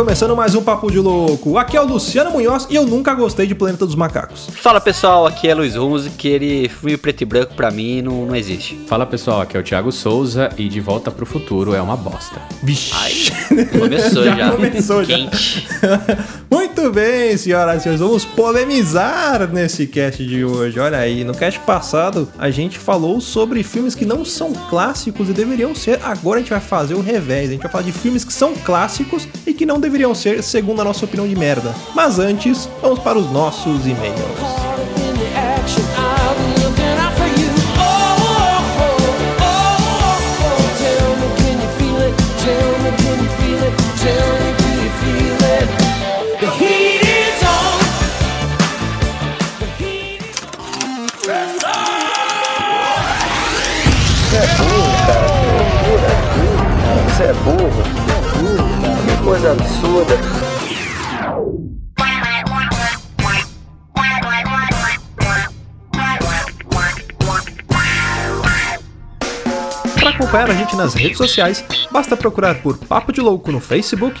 começando mais um Papo de Louco. Aqui é o Luciano Munhoz e eu nunca gostei de Planeta dos Macacos. Fala pessoal, aqui é Luiz Runze, que ele filme preto e branco pra mim não, não existe. Fala pessoal, aqui é o Thiago Souza e De Volta pro Futuro é uma bosta. Vixe. Começou já. Já começou já. Muito bem, senhoras e senhores, vamos polemizar nesse cast de hoje. Olha aí, no cast passado a gente falou sobre filmes que não são clássicos e deveriam ser. Agora a gente vai fazer o revés. A gente vai falar de filmes que são clássicos e que não deveriam ser, segundo a nossa opinião de merda. Mas antes, vamos para os nossos e-mails. é burro. Coisa absurda. Para acompanhar a gente nas redes sociais, basta procurar por Papo de Louco no Facebook,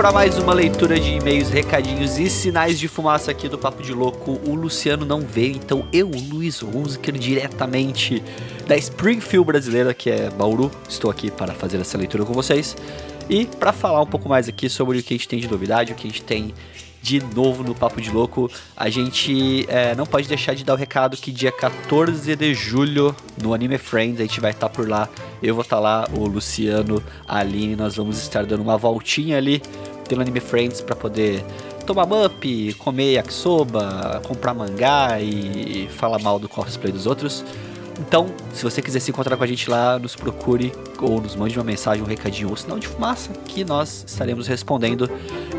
para mais uma leitura de e-mails, recadinhos e sinais de fumaça aqui do Papo de Louco. O Luciano não veio, então eu, Luiz Hunziker, diretamente da Springfield brasileira, que é Bauru, estou aqui para fazer essa leitura com vocês. E para falar um pouco mais aqui sobre o que a gente tem de novidade, o que a gente tem de novo no Papo de Louco, a gente é, não pode deixar de dar o recado que dia 14 de julho no Anime Friends a gente vai estar por lá. Eu vou estar lá, o Luciano, a Aline, nós vamos estar dando uma voltinha ali pelo Anime Friends para poder tomar mup, comer yakisoba, comprar mangá e falar mal do cosplay dos outros. Então, se você quiser se encontrar com a gente lá, nos procure ou nos mande uma mensagem, um recadinho ou sinal de fumaça que nós estaremos respondendo.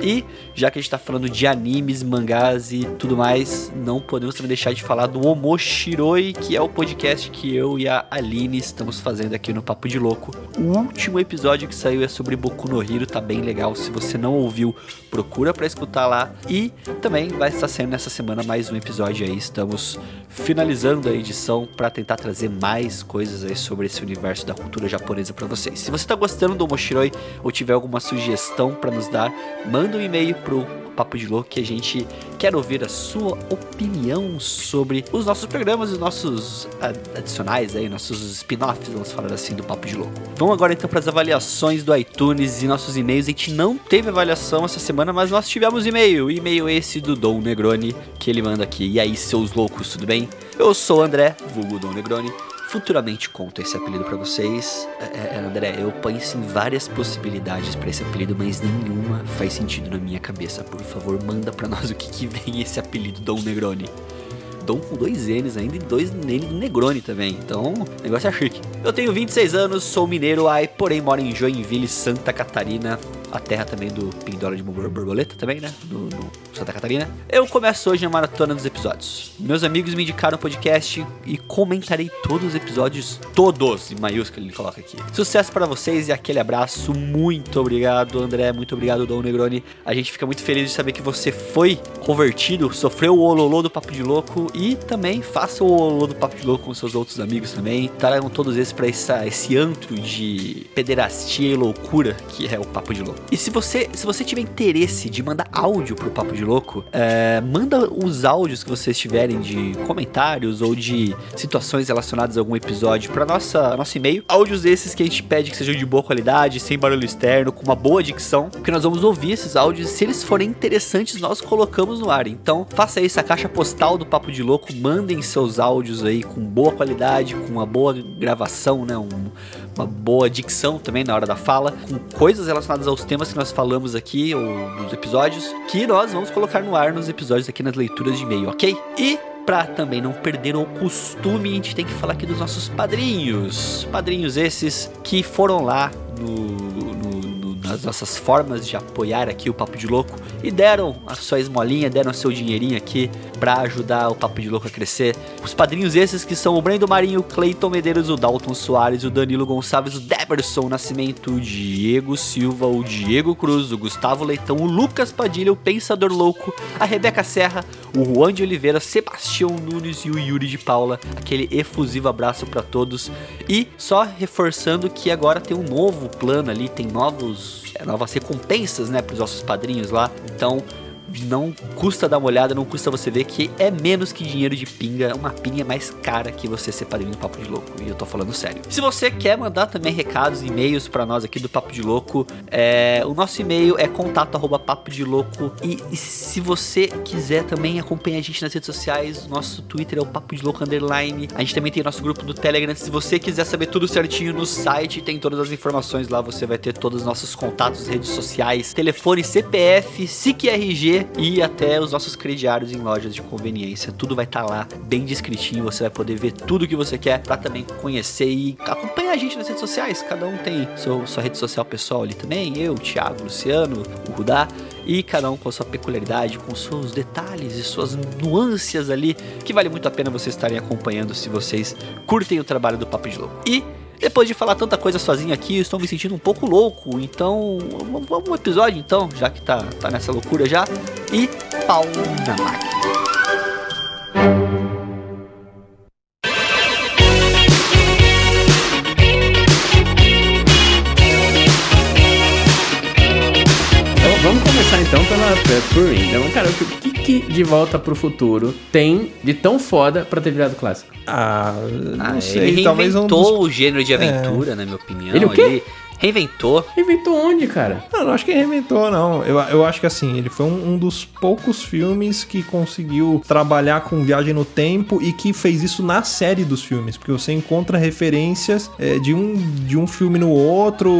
E já que a gente está falando de animes, mangás e tudo mais, não podemos também deixar de falar do Omoshiroi, que é o podcast que eu e a Aline estamos fazendo aqui no Papo de Louco. O último episódio que saiu é sobre Boku no Hero, tá bem legal. Se você não ouviu, procura para escutar lá. E também vai estar saindo nessa semana mais um episódio aí. Estamos finalizando a edição para tentar trazer mais coisas aí sobre esse universo da cultura japonesa para vocês. Se você tá gostando do Omoshiroi ou tiver alguma sugestão para nos dar, manda um e-mail pro Papo de Louco que a gente quer ouvir a sua opinião sobre os nossos programas os nossos ah, adicionais aí, nossos spin-offs, vamos falar assim, do Papo de Louco. Vamos agora então para as avaliações do iTunes e nossos e-mails. A gente não teve avaliação essa semana, mas nós tivemos e-mail. E-mail esse do Dom Negroni, que ele manda aqui. E aí, seus loucos, tudo bem? Eu sou o André, vulgo Dom Negroni. Futuramente conto esse apelido pra vocês. É, é, André, eu penso em várias possibilidades pra esse apelido, mas nenhuma faz sentido na minha cabeça. Por favor, manda pra nós o que, que vem esse apelido Dom Negroni. Dom com dois N's ainda e dois N Negroni também. Então, o negócio é chique. Eu tenho 26 anos, sou mineiro, ai, porém moro em Joinville, Santa Catarina. A terra também do Pindora de Bor- Borboleta também, né? No, no Santa Catarina. Eu começo hoje a maratona dos episódios. Meus amigos me indicaram o podcast e comentarei todos os episódios, todos, em maiúsculo ele coloca aqui. Sucesso para vocês e aquele abraço. Muito obrigado, André. Muito obrigado, Dom Negroni. A gente fica muito feliz de saber que você foi convertido, sofreu o ololô do Papo de Louco e também faça o ololô do Papo de Louco com seus outros amigos também. Tragam todos esses para esse antro de pederastia e loucura que é o Papo de Louco. E se você, se você tiver interesse de mandar áudio pro Papo de Louco, é, manda os áudios que vocês tiverem de comentários ou de situações relacionadas a algum episódio para nossa nosso e-mail. Áudios esses que a gente pede que sejam de boa qualidade, sem barulho externo, com uma boa dicção, porque nós vamos ouvir esses áudios. Se eles forem interessantes, nós colocamos no ar. Então, faça aí essa caixa postal do Papo de Louco, mandem seus áudios aí com boa qualidade, com uma boa gravação, né? Um, uma boa dicção também na hora da fala, com coisas relacionadas aos temas que nós falamos aqui, ou nos episódios, que nós vamos colocar no ar nos episódios aqui nas leituras de e-mail, ok? E Pra também não perder o costume, a gente tem que falar aqui dos nossos padrinhos. Padrinhos esses que foram lá no, no- nossas formas de apoiar aqui o Papo de Louco e deram a sua esmolinha, deram seu dinheirinho aqui pra ajudar o Papo de Louco a crescer. Os padrinhos esses que são o Brendo Marinho, o Cleiton Medeiros, o Dalton Soares, o Danilo Gonçalves, o Deberson Nascimento, o Diego Silva, o Diego Cruz, o Gustavo Leitão, o Lucas Padilha, o Pensador Louco, a Rebeca Serra, o Juan de Oliveira, Sebastião Nunes e o Yuri de Paula. Aquele efusivo abraço pra todos. E só reforçando que agora tem um novo plano ali, tem novos, novas recompensas, né, pros nossos padrinhos lá. Então, não custa dar uma olhada, não custa você ver que é menos que dinheiro de pinga, é uma pinga mais cara que você ser padrinho do Papo de Louco. E eu tô falando sério. Se você quer mandar também recados, e-mails pra nós aqui do Papo de Louco, é, o nosso e-mail é contato arroba papo de louco. E, e se você quiser também acompanhar a gente nas redes sociais, nosso Twitter é o Papo de Louco Underline. A gente também tem nosso grupo do Telegram. Se você quiser saber tudo certinho no site, tem todas as informações lá. Você vai ter todos os nossos contatos, redes sociais, telefone, CPF, E até os nossos crediários em lojas de conveniência. Tudo vai estar lá, bem descritinho. Você vai poder ver tudo que você quer para também conhecer e acompanhar a gente nas redes sociais. Cada um tem seu, sua rede social pessoal ali também. Eu, Thiago, Luciano, o Rudá. E cada um com a sua peculiaridade, com seus detalhes e suas nuances ali, que vale muito a pena vocês estarem acompanhando se vocês curtem o trabalho do Papo de Louco. E depois de falar tanta coisa sozinho aqui, estou me sentindo um pouco louco. Então, vamos um episódio então, já que tá, tá nessa loucura já. E pau na máquina. Que, de Volta pro Futuro tem de tão foda pra ter virado clássico? Ah, não Ah, sei, ele talvez um reinventou dos... o gênero de aventura, na minha opinião. Ele o quê? Reinventou. Inventou onde, cara? Não, não acho que reinventou, não. Eu, eu acho que assim, ele foi um, um dos poucos filmes que conseguiu trabalhar com viagem no tempo e que fez isso na série dos filmes. Porque você encontra referências é, de, um, de um filme no outro,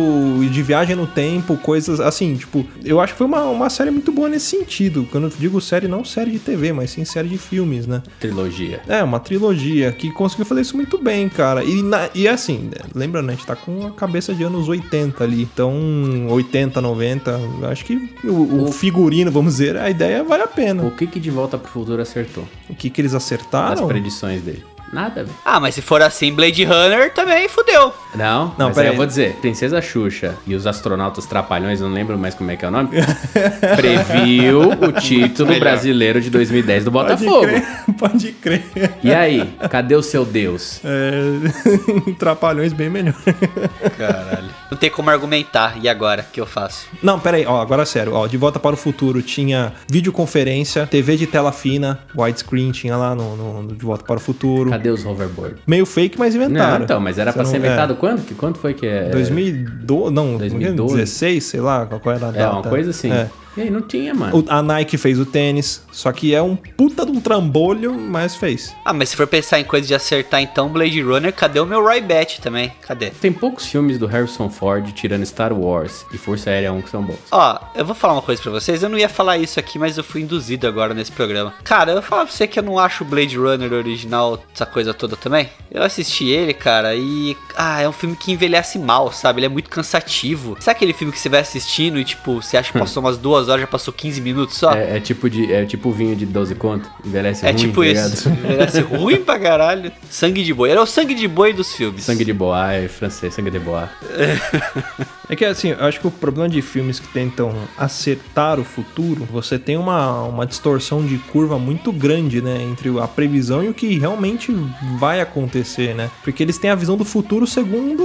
e de viagem no tempo, coisas assim, tipo, eu acho que foi uma, uma série muito boa nesse sentido. Quando eu digo série, não série de TV, mas sim série de filmes, né? Trilogia. É, uma trilogia que conseguiu fazer isso muito bem, cara. E, na- e assim, né, lembrando, a gente tá com a cabeça de anos 80 ali. Então, 80, 90, eu acho que o, o figurino, vamos dizer, a ideia vale a pena. O que que de Volta pro Futuro acertou? O que que eles As acertaram? predições dele? Nada, velho. Ah, mas se for assim, Blade Runner também fudeu. Não, Não, mas aí eu vou dizer, Princesa Xuxa e os astronautas trapalhões, não lembro mais como é que é o nome, previu o título Melhor. brasileiro de 2010 do Pode Botafogo. crer, pode crer. E aí, cadê o seu Deus? É, Trapalhões bem melhor. Caralho. Não tem como argumentar. E agora? O que eu faço? Não, pera aí, ó, agora sério, ó, De Volta para o Futuro tinha videoconferência, TV de tela fina, widescreen tinha lá no, no- no De Volta para o Futuro. Cadê os hoverboard? Meio fake, mas inventaram. Não, então, mas era pra ser não- inventado é. quando? Que quanto foi que é? 2012, não, 2012? 2016, sei lá, qual era a É, data. uma coisa assim. É. E aí, não tinha, mano. O- a Nike fez o tênis, só que é um puta de um trambolho, mas fez. Ah, mas se for pensar em coisa de acertar, então, Blade Runner, cadê o meu Roy Batch também? Cadê? Tem poucos filmes do Harrison Ford, tirando Star Wars e Força Aérea 1, que são bons. Ó, eu vou falar uma coisa pra vocês. Eu não ia falar isso aqui, mas eu fui induzido agora nesse programa. Cara, eu vou falar pra você que eu não acho o Blade Runner original, essa coisa toda também. Eu assisti ele, cara, e. Ah, é um filme que envelhece mal, sabe? Ele é muito cansativo. Sabe aquele filme que você vai assistindo e, tipo, você acha que passou umas duas horas, já passou 15 minutos só? É, é tipo de, é tipo vinho de 12 conto, envelhece É ruim, tipo tá isso. ligado? Envelhece ruim pra caralho. Sangue de boi. É o sangue de boi dos filmes. Sangue de boa, é francês, sangue de boa. É que assim, eu acho que o problema de filmes que tentam acertar o futuro, você tem uma, uma distorção de curva muito grande, né? Entre a previsão e o que realmente vai acontecer, né? Porque eles têm a visão do futuro segundo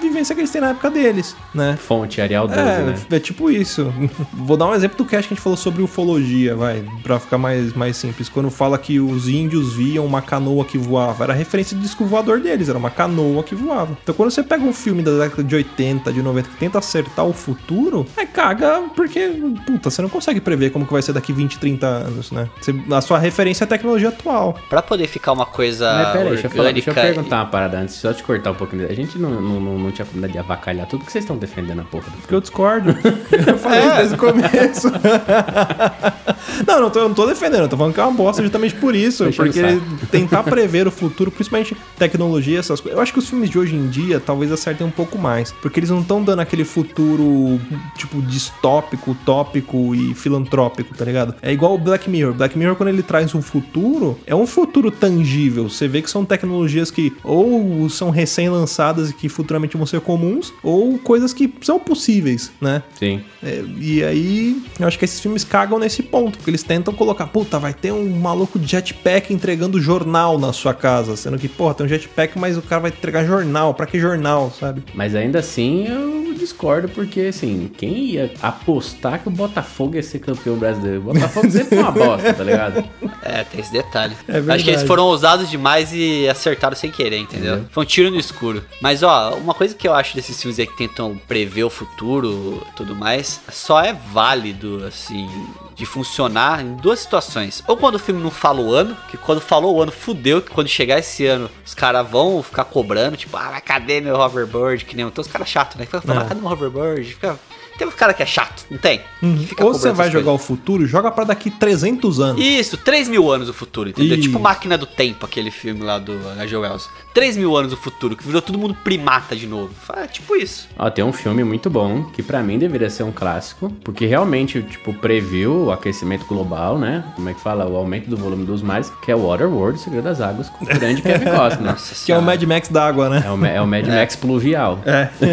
vivência que eles têm na época deles, né? Fonte Arial 12, É, né? é tipo isso. Vou dar um exemplo do cast que a gente falou sobre ufologia, vai, pra ficar mais, mais simples. Quando fala que os índios viam uma canoa que voava, era referência de disco voador deles, era uma canoa que voava. Então quando você pega um filme da década de 80, de 90, que tenta acertar o futuro, é caga porque, puta, você não consegue prever como que vai ser daqui 20, 30 anos, né? Você- a sua referência é a tecnologia atual. Pra poder ficar uma coisa Mas peraí, deixa eu, falar, deixa eu perguntar uma parada antes, só te cortar um pouquinho. A gente não, não, não, não tinha combinado de avacalhar tudo, porque vocês estão defendendo a porra do Porque eu discordo. Eu falei isso desde o começo. não, não tô, eu não tô defendendo, eu tô falando que é uma bosta justamente por isso. Porque tentar prever o futuro, principalmente tecnologia, essas coisas. Eu acho que os filmes de hoje em dia talvez acertem um pouco mais. Porque eles não estão dando aquele futuro, tipo, distópico, utópico e filantrópico, tá ligado? É igual o Black Mirror. Black Mirror, quando ele traz um futuro, é um futuro tangível. Você vê que são tecnologias que ou são recém-lançadas e que futuramente vão ser comuns, ou coisas que são possíveis, né? Sim. É, e aí, eu acho que esses filmes cagam nesse ponto, porque eles tentam colocar, puta, vai ter um maluco de jetpack entregando jornal na sua casa, sendo que, porra, tem um jetpack, mas o cara vai entregar jornal, pra que jornal, sabe? Mas ainda assim eu discordo, porque assim, quem ia apostar que o Botafogo ia ser campeão brasileiro? O Botafogo sempre foi uma bosta, tá ligado? É, tem esse detalhe. É verdade. Acho que eles foram ousados demais e acertaram sem querer, entendeu? Entendeu? Foi um tiro no escuro. Mas, ó, uma coisa que eu acho desses filmes aí que tentam prever o futuro e tudo mais, só é válido, assim, de funcionar em duas situações. Ou quando o filme não fala o ano, que quando falou o ano, fudeu, que quando chegar esse ano, os caras vão ficar cobrando, tipo, ah, cadê meu hoverboard? Que nem então os caras chatos, né? Fica falando, cadê meu hoverboard? Fica... Tem um cara que é chato, não tem? Fica Ou você vai jogar coisas. o futuro, joga pra daqui 300 anos. Isso, 3 mil anos o futuro, entendeu? Ih. Tipo Máquina do Tempo, aquele filme lá do H.G. Wells. 3 mil anos o futuro, que virou todo mundo primata de novo. É tipo isso. Ó, tem um filme muito bom, que pra mim deveria ser um clássico, porque realmente, tipo, previu o aquecimento global, né? Como é que fala? O aumento do volume dos mares, que é o Waterworld, o Segredo das Águas, com o grande Kevin Costner. Que é o Mad Max da água, né? É o, é o Mad Max pluvial. É.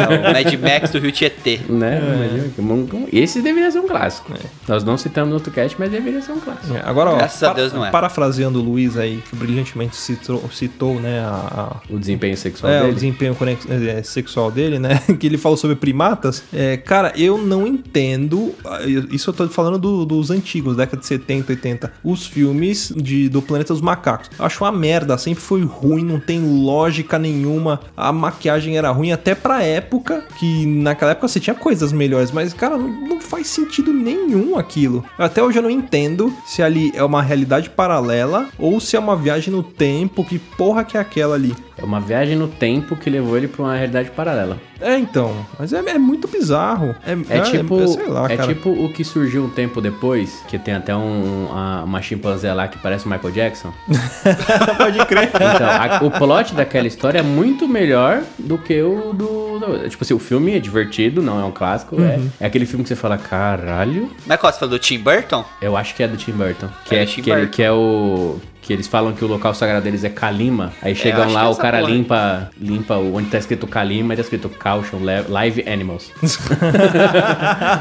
É o Mad Max do Rio Tietê. Né? Imagina, um- Esse deveria ser um clássico. Nós não citamos no outro cast, mas deveria ser um clássico. É, Agora, ó, Graças a Deus não é. parafraseando o Luiz aí, que brilhantemente citou, citou né, a, a- O desempenho sexual É, o dele. desempenho conex- é, sexual dele, né? que ele falou sobre primatas. É, cara, eu não entendo. ah, Isso eu tô falando do- dos antigos, década de 70, 80. Os filmes de, do Planeta dos Macacos. Eu acho uma merda, sempre foi ruim, não tem lógica nenhuma. A maquiagem era ruim até pra época, que naquela época você tinha coisas melhores, mas, cara, não, não faz sentido nenhum aquilo. Até hoje eu não entendo se ali é uma realidade paralela ou se é uma viagem no tempo. Que porra que é aquela ali? É uma viagem no tempo que levou ele pra uma realidade paralela. É, então. Mas é, é muito bizarro. É, É, tipo, é, sei lá, é cara. tipo o que surgiu um tempo depois, que tem até um, uma, uma chimpanzé lá que parece o Michael Jackson. Pode crer. Então, a- o plot daquela história é muito melhor do que o do, do- Tipo assim, o filme é divertido, não é um clássico. É, Uhum. é aquele filme que você fala, caralho. Mas qual você falou do Tim Burton? Eu acho que é do Tim Burton. Que É é, que, ele- Burton. que é o. Que eles falam que o local sagrado deles é Kalima. Aí chegam acho lá, é o cara porra. limpa, limpa o- onde tá escrito Kalima e tá escrito Caution Live Animals.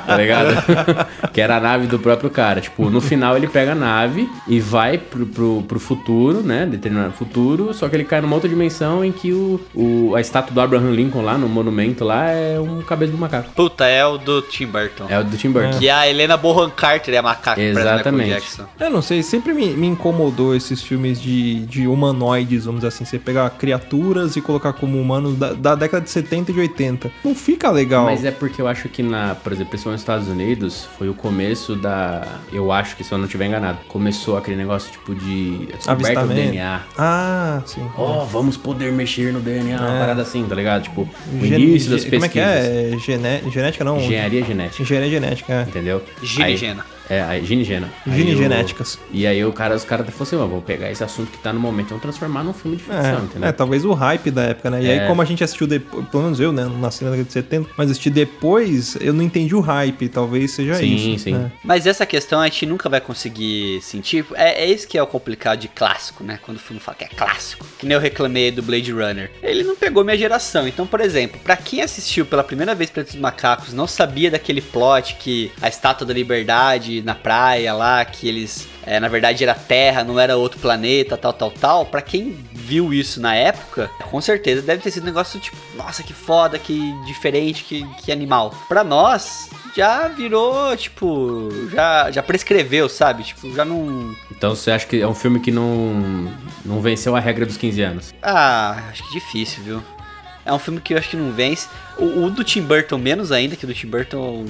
tá ligado? que era a nave do próprio cara. Tipo, no final ele pega a nave e vai pro, pro, pro futuro, né? Determinado futuro, só que ele cai numa outra dimensão em que o, o, a estátua do Abraham Lincoln lá, no monumento lá, é um cabeça do macaco. Puta, é o do Tim Burton. É o do Tim Burton. Que a Helena Bonham Carter é a macaca que parece o Exatamente. Eu não sei, sempre me, me incomodou esses filmes de, de humanoides, vamos dizer assim. Você pegar criaturas e colocar como humanos da, da década de 70 e de 80. Não fica legal. Mas é porque eu acho que na, por exemplo, principalmente nos Estados Unidos, foi o começo da. Eu acho que se eu não estiver enganado, começou aquele negócio tipo de descoberta do Avistamento. DNA. Ah, sim. Oh, vamos poder mexer no DNA, uma É. parada assim, tá ligado? Tipo, o Gen- início das pesquisas. Como é que é? Gené- genética não? Engenharia genética, Engenharia genética, é. entendeu? Gina e Aí- Gena. É, aí, gene e gena. Aí Gene e. E aí o cara, os caras falaram assim, ó, vamos pegar esse assunto que tá no momento e vamos transformar num filme de ficção, É, entendeu? é, talvez o hype da época, né? E É. aí, como a gente assistiu depois, pelo menos eu, né? Não nasci na década de 70, mas assisti depois, eu não entendi o hype, talvez seja Sim, isso. sim. né? Mas essa questão a gente nunca vai conseguir sentir. É, é isso que é o complicado de clássico, né? Quando o filme fala que é clássico. Que nem eu reclamei do Blade Runner. Ele não pegou minha geração. Então, por exemplo, pra quem assistiu pela primeira vez Planeta dos Macacos, não sabia daquele plot que a estátua da liberdade na praia lá, que eles é, na verdade era Terra, não era outro planeta, tal, tal, tal. Pra quem viu isso na época, com certeza deve ter sido um negócio tipo, nossa, que foda, que diferente, que, que animal. Pra nós, já virou, tipo, já, já prescreveu, sabe? Tipo, já não. Então você acha que é um filme que não, não venceu a regra dos 15 anos? Ah, acho que difícil, viu? É um filme que eu acho que não vence. O, o do Tim Burton, menos ainda, que o do Tim Burton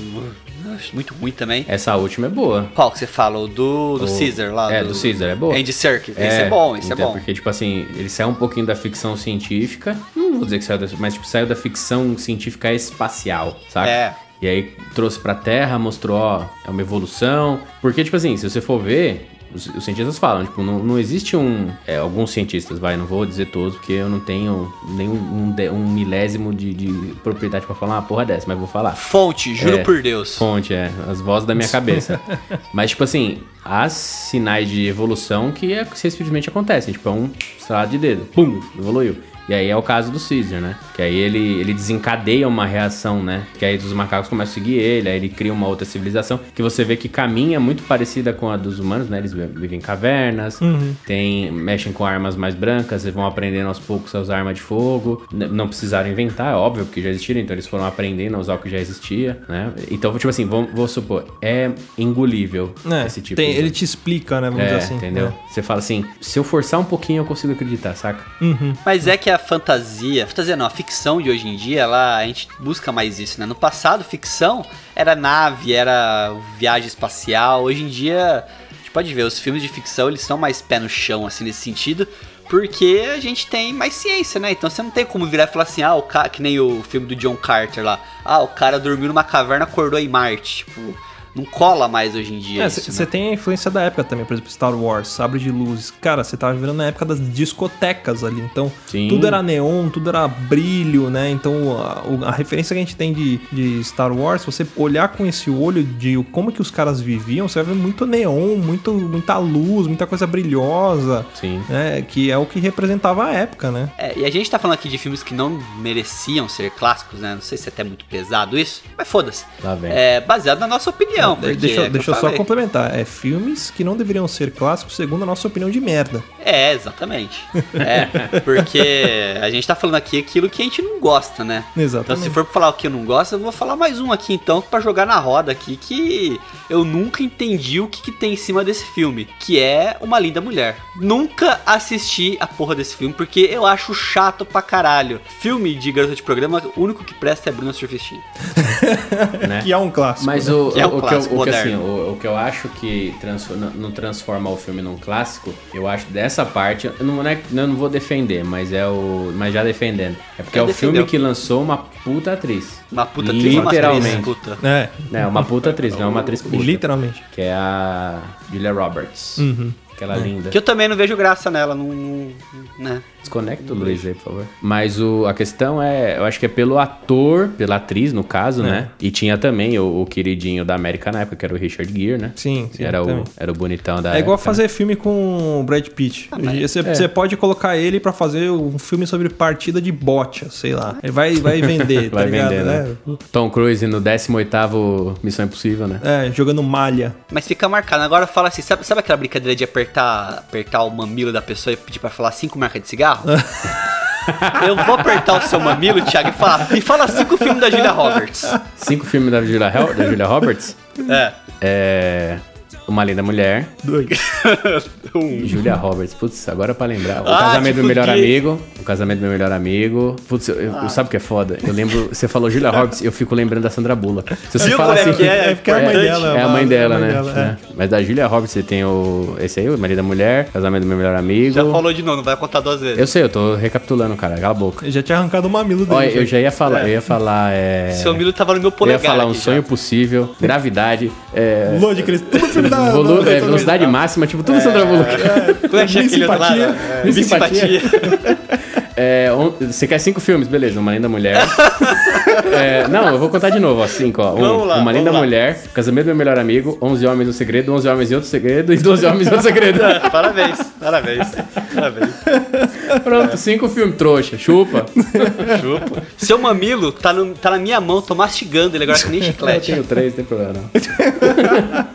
eu acho muito ruim também. Essa última é boa. Qual que você fala? O do, do O- Caesar lá? É, do Caesar, é boa. Andy Serkis. esse é bom, esse é então, bom. Porque, tipo assim, ele saiu um pouquinho da ficção científica. Não vou dizer que saiu da, mas tipo, saiu da ficção científica espacial, sabe? É. E aí trouxe pra Terra, mostrou, ó, é uma evolução. Porque, tipo assim, se você for ver, os, os cientistas falam, tipo, não, não existe um. É, alguns cientistas, vai, não vou dizer todos, porque eu não tenho nem um, de- um milésimo de, de propriedade pra falar uma porra dessa, mas vou falar. Fonte, juro É, por Deus. Fonte, é. As vozes da minha cabeça. Mas, tipo assim, há sinais de evolução que, é, simplesmente acontecem. Tipo, é um estrado de dedo. Pum, evoluiu. E aí é o caso do Caesar, né? Que aí ele, ele desencadeia uma reação, né? Que aí os macacos começam a seguir ele, aí ele cria uma outra civilização que você vê que caminha muito parecida com a dos humanos, né? Eles vivem em cavernas, tem, mexem com armas mais brancas, eles vão aprendendo aos poucos a usar arma de fogo. N- não precisaram inventar, é óbvio, porque já existiram, então eles foram aprendendo a usar o que já existia, né? Então, tipo assim, vamos, vou supor, é engolível É, esse tipo tem- de... ele te explica, né? Vamos É, dizer assim. entendeu? Você fala assim, se eu forçar um pouquinho eu consigo acreditar, saca? Mas é que a fantasia, fantasia não, a ficção de hoje em dia, ela, a gente busca mais isso, né? No passado, ficção era nave, era viagem espacial. Hoje em dia, a gente pode ver, os filmes de ficção, eles são mais pé no chão, assim, nesse sentido. Porque a gente tem mais ciência, né? Então você não tem como virar e falar assim, ah, o cara, que nem o filme do John Carter lá. Ah, o cara dormiu numa caverna, acordou em Marte. Tipo, não cola mais hoje em dia. Você né? tem a influência da época também, por exemplo, Star Wars, Sabre de Luzes. Cara, você tava vivendo na época das discotecas ali, então Sim. tudo era neon, tudo era brilho, né? Então a, a referência que a gente tem de, de Star Wars, se você olhar com esse olho de como que os caras viviam, você vai ver muito neon, muito, muita luz, muita coisa brilhosa, Sim. né? Que é o que representava a época, né? É, e a gente tá falando aqui de filmes que não mereciam ser clássicos, né? Não sei se é até muito pesado isso, mas foda-se. Vem. É baseado na nossa opinião. De- porque deixa é deixa eu só falei. complementar. É filmes que não deveriam ser clássicos segundo a nossa opinião de merda. É, exatamente. É, porque a gente tá falando aqui aquilo que a gente não gosta, né? Então, Exatamente. se for pra falar o que eu não gosto, eu vou falar mais um aqui então, pra jogar na roda aqui, que eu nunca entendi o que, que tem em cima desse filme, que é Uma Linda Mulher. Nunca assisti a porra desse filme, porque eu acho chato pra caralho. Filme de garota de programa, o único que presta é Bruna Surfistinha. né? Que é um clássico. Mas né? o, Que é um o, que, eu, clássico o, que, assim, moderno. o, o que eu acho que transfor- não- transforma o filme num clássico, eu acho dessa parte, eu não, é- eu não vou defender, mas é o. Mas já defendendo. É porque Já é o filme defendeu. que lançou uma puta atriz. Uma puta atriz, uma Literalmente. atriz, puta. É, É, uma puta atriz, não é uma atriz puta. literalmente. Que é a Julia Roberts. Uhum. Aquela linda. Que eu também não vejo graça nela, não, não- né? Desconecta o Luiz aí, por favor. Mas o, a questão é, eu acho que é pelo ator, pela atriz, no caso, É. né? E tinha também o, o queridinho da América na época, que era o Richard Gere, né? Sim, sim, Era o, era o bonitão da É igual época, né? fazer filme com o Brad Pitt. Você você pode colocar ele pra fazer um filme sobre partida de bocha, sei lá. Ele vai, vai vender, tá Vai ligado? vender, né? Tom Cruise no 18º Missão Impossível, né? É, jogando malha. Mas fica marcado. Agora fala assim, sabe, sabe aquela brincadeira de apertar, apertar o mamilo da pessoa e pedir pra falar cinco marcas de cigarro? Eu vou apertar o seu mamilo, Thiago, e falar. Me fala cinco filmes da Julia Roberts. Cinco filmes da Julia, da Julia Roberts. É. É... Uma Linda Mulher. Dois. Julia Roberts. Putz, agora pra lembrar. O Ah, Casamento do Melhor fudi. Amigo. O Casamento do Meu Melhor Amigo. Putz, eu, eu- sabe o que é foda? Eu lembro... Você falou Julia Roberts, eu fico lembrando da Sandra Bullock. Se você fala é assim... que é? É porque é a mãe importante. dela. É a mãe dela, né? dela, É. Mas da Julia Roberts você tem o. Esse aí, o Marido da Mulher, Casamento do Meu Melhor Amigo. Já falou de novo, não vai contar duas vezes. Eu sei, eu tô recapitulando, cara. Cala a boca. Eu já tinha arrancado o mamilo dele. Olha, eu já ia falar, eu ia falar. É... Seu mamilo tava no meu Eu polegar. ia falar um sonho possível, gravidade, é, Lua de Cristo. Tudo filme da... volu- da- é, da- velocidade máxima, tipo tudo Sandra Bullock. Como é que chama Miss aquele outro? Simpatia. É, Miss Simpatia. Simpatia. É, on- você quer cinco filmes, beleza, Uma Linda Mulher. É, não, eu vou contar de novo, ó, cinco, ó. Um, Vamos lá, Uma Linda lá. Mulher, Casamento do Meu Melhor Amigo, 11 Homens no Segredo, 11 Homens e Outro Segredo e 12 Homens e Outro Segredo. parabéns, parabéns. Parabéns. Pronto, cinco filmes, trouxa, chupa. Chupa. Seu mamilo tá, no- tá na minha mão, tô mastigando ele agora que nem Eu chiclete. tenho três, não tem problema não.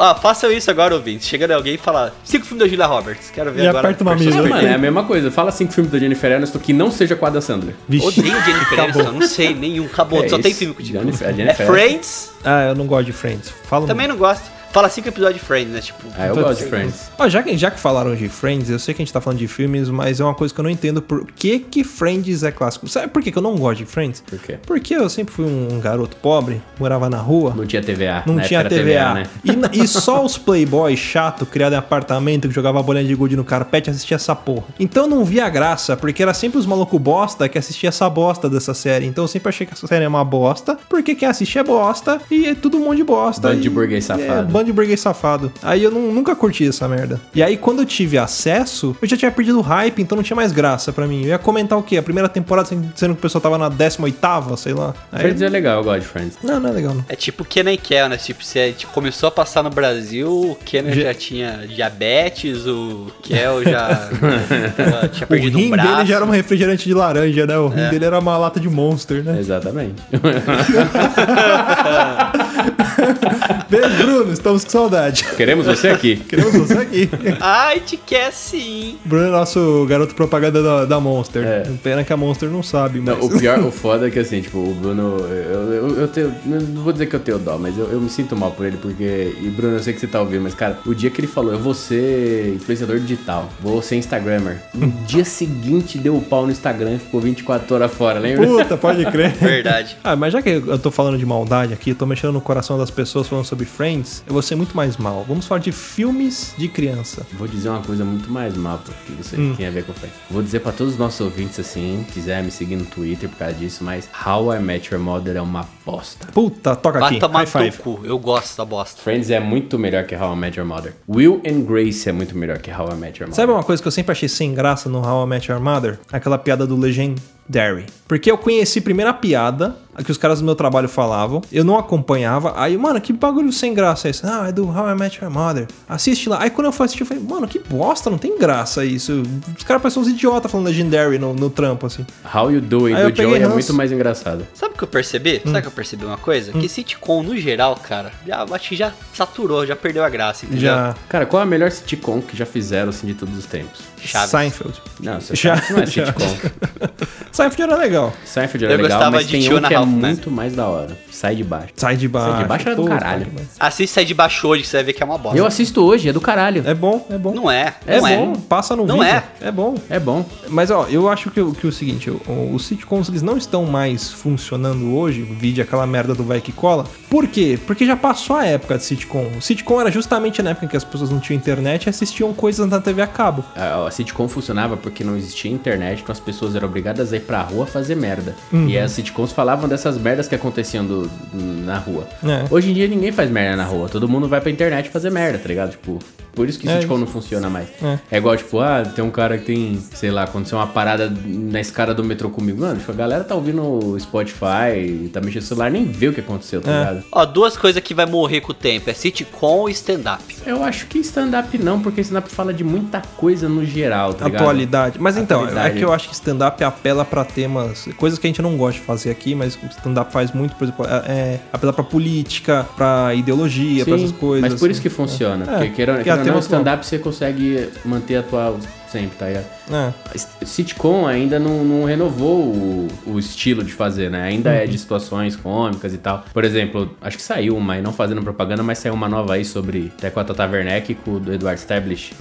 Ó, façam isso agora, ouvintes. Chegando alguém e falar cinco filmes da Julia Roberts. Quero ver E agora. aperta uma mira. Mano, é a mesma coisa. Fala cinco filmes da Jennifer Aniston que não seja com a da Sandler. Vixe. Odeio Jennifer Aniston, não sei, nenhum. Acabou, É só tem isso. filme contigo. Jennifer- a É Jennifer Friends, Ah, eu não gosto de Friends. Fala também não gosto. Fala cinco episódios de Friends, né? Tipo, Ah, eu gosto de Friends. Ó, já, que, já que falaram de Friends, eu sei que a gente tá falando de filmes, mas é uma coisa que eu não entendo por que que Friends é clássico. Sabe por que, que eu não gosto de Friends? Por quê? Porque eu sempre fui um garoto pobre, morava na rua. Não tinha TVA. Não tinha era TVA. né? e, e só os playboy chato, criado em apartamento, que jogava bolinha de gude no carpete, assistia essa porra. Então eu não via graça, porque era sempre os malucos bosta que assistia essa bosta dessa série. Então eu sempre achei que essa série é uma bosta, porque quem assiste é bosta, e é tudo um monte de bosta. Bando de burguês É, safado. Bando de burguês safado. Aí eu nu- nunca curti essa merda. E aí quando eu tive acesso, eu já tinha perdido o hype, então não tinha mais graça pra mim. Eu ia comentar o quê? A primeira temporada sendo que o pessoal tava na 18ª, sei lá. Aí- Friends é legal, eu gosto de Friends. Não, não é legal não. É tipo Kenan e Kel, né? Tipo, você tipo, começou a passar no Brasil, o Kenan Já- já tinha diabetes, o Kel já já tinha O perdido rim um braço. dele já era um refrigerante de laranja, né? O rim É. dele era uma lata de Monster, né? Exatamente. Beijo, Bruno, estamos com saudade. Queremos você aqui. Queremos você aqui. Ai, te quer sim. Bruno é nosso garoto propaganda da, da Monster. É. Pena que a Monster não sabe, mas... Não, o pior, o foda é que assim, tipo, o Bruno, eu, eu, eu tenho, não vou dizer que eu tenho dó, mas eu, eu me sinto mal por ele, porque, e Bruno, eu sei que você tá ouvindo, mas cara, o dia que ele falou, eu vou ser influenciador digital, vou ser Instagrammer, no dia seguinte deu o pau no Instagram e ficou 24 horas fora, lembra? Puta, pode crer. Verdade. Ah, mas já que eu tô falando de maldade aqui, eu tô mexendo no coração das pessoas falando sobre Friends, eu vou ser muito mais mal. Vamos falar de filmes de criança. Vou dizer uma coisa muito mais mal pra que você Hum. tem a ver com o Friends. Vou dizer pra todos os nossos ouvintes assim, quiser me seguir no Twitter por causa disso, mas How I Met Your Mother é uma bosta. Puta, toca Vai aqui. no five. cu. Eu gosto da bosta. Friends é muito melhor que How I Met Your Mother. Will and Grace é muito melhor que How I Met Your Mother. Sabe uma coisa que eu sempre achei sem graça no How I Met Your Mother? Aquela piada do Legendary. Porque eu conheci primeiro a piada, a que os caras do meu trabalho falavam, eu não acompanhava, aí, mano, que bagulho sem graça é esse? Não, é do How I Met Your Mother. Assiste lá. Aí quando eu fui assistir, eu falei, mano, que bosta, não tem graça isso. Os caras parecem uns idiotas falando Legendary no, no trampo, assim. How You Do It Aí eu do peguei Joey é muito mais engraçado. Sabe o que eu percebi? Hum. Sabe que eu percebi uma coisa? Que sitcom, no geral, cara, já, acho que já saturou, já perdeu a graça, entendeu? Já. Cara, qual é a melhor sitcom que já fizeram assim de todos os tempos? Chaves. Seinfeld. Não, que não é sitcom. Seinfeld era legal. Seinfeld era Eu legal, gostava mas de tem um que é Men. muito mais da hora. Sai de baixo. Sai de baixo. Sai de baixo era do caralho. Assiste Sai de Baixo hoje, que você vai ver que é uma bosta. Eu assisto hoje, é do caralho. É bom, é bom. Não é, É não é. bom, passa no Não vídeo. é. É bom. É bom. Mas ó, eu acho que, o- que o seguinte, o- os sitcoms eles não estão mais funcionando hoje, vídeo aquela merda do vai que cola. Por quê? Porque já passou a época de sitcom. O sitcom era justamente na época em que as pessoas não tinham internet e assistiam coisas na TV a cabo. A, a sitcom funcionava porque não existia internet, então as pessoas eram obrigadas a ir pra rua fazer merda. Uhum. E as sitcoms falavam dessas merdas que aconteciam do- na rua. É. Hoje em dia ninguém faz merda na rua, todo mundo vai pra internet fazer merda, tá ligado? Tipo, por isso que É sitcom isso. não funciona mais. É. É. igual, tipo, ah, tem um cara que tem, sei lá, aconteceu uma parada na escada do metrô comigo. Mano, tipo, a galera tá ouvindo o Spotify, tá mexendo no celular, nem vê o que aconteceu, tá É. ligado? Ó, duas coisas que vai morrer com o tempo: é sitcom e stand-up. Eu acho que stand-up não, porque stand-up fala de muita coisa no geral, tá ligado? Atualidade. Mas então, é Atualidade. que eu acho que stand-up apela pra temas, coisas que a gente não gosta de fazer aqui, mas stand-up faz muito, por exemplo, é, é, apela pra política, pra ideologia, pra Sim, essas coisas. Mas por isso assim. que funciona. É, porque querendo, que querendo ou não, tema stand-up você consegue manter atual sempre, tá ligado? É. Sitcom ainda não, não renovou o, o estilo de fazer, né? Ainda é Uhum. de situações cômicas e tal. Por exemplo, acho que saiu uma, e não fazendo propaganda, mas saiu uma nova aí sobre até com a Tata Werneck e com o do Eduardo Stablish,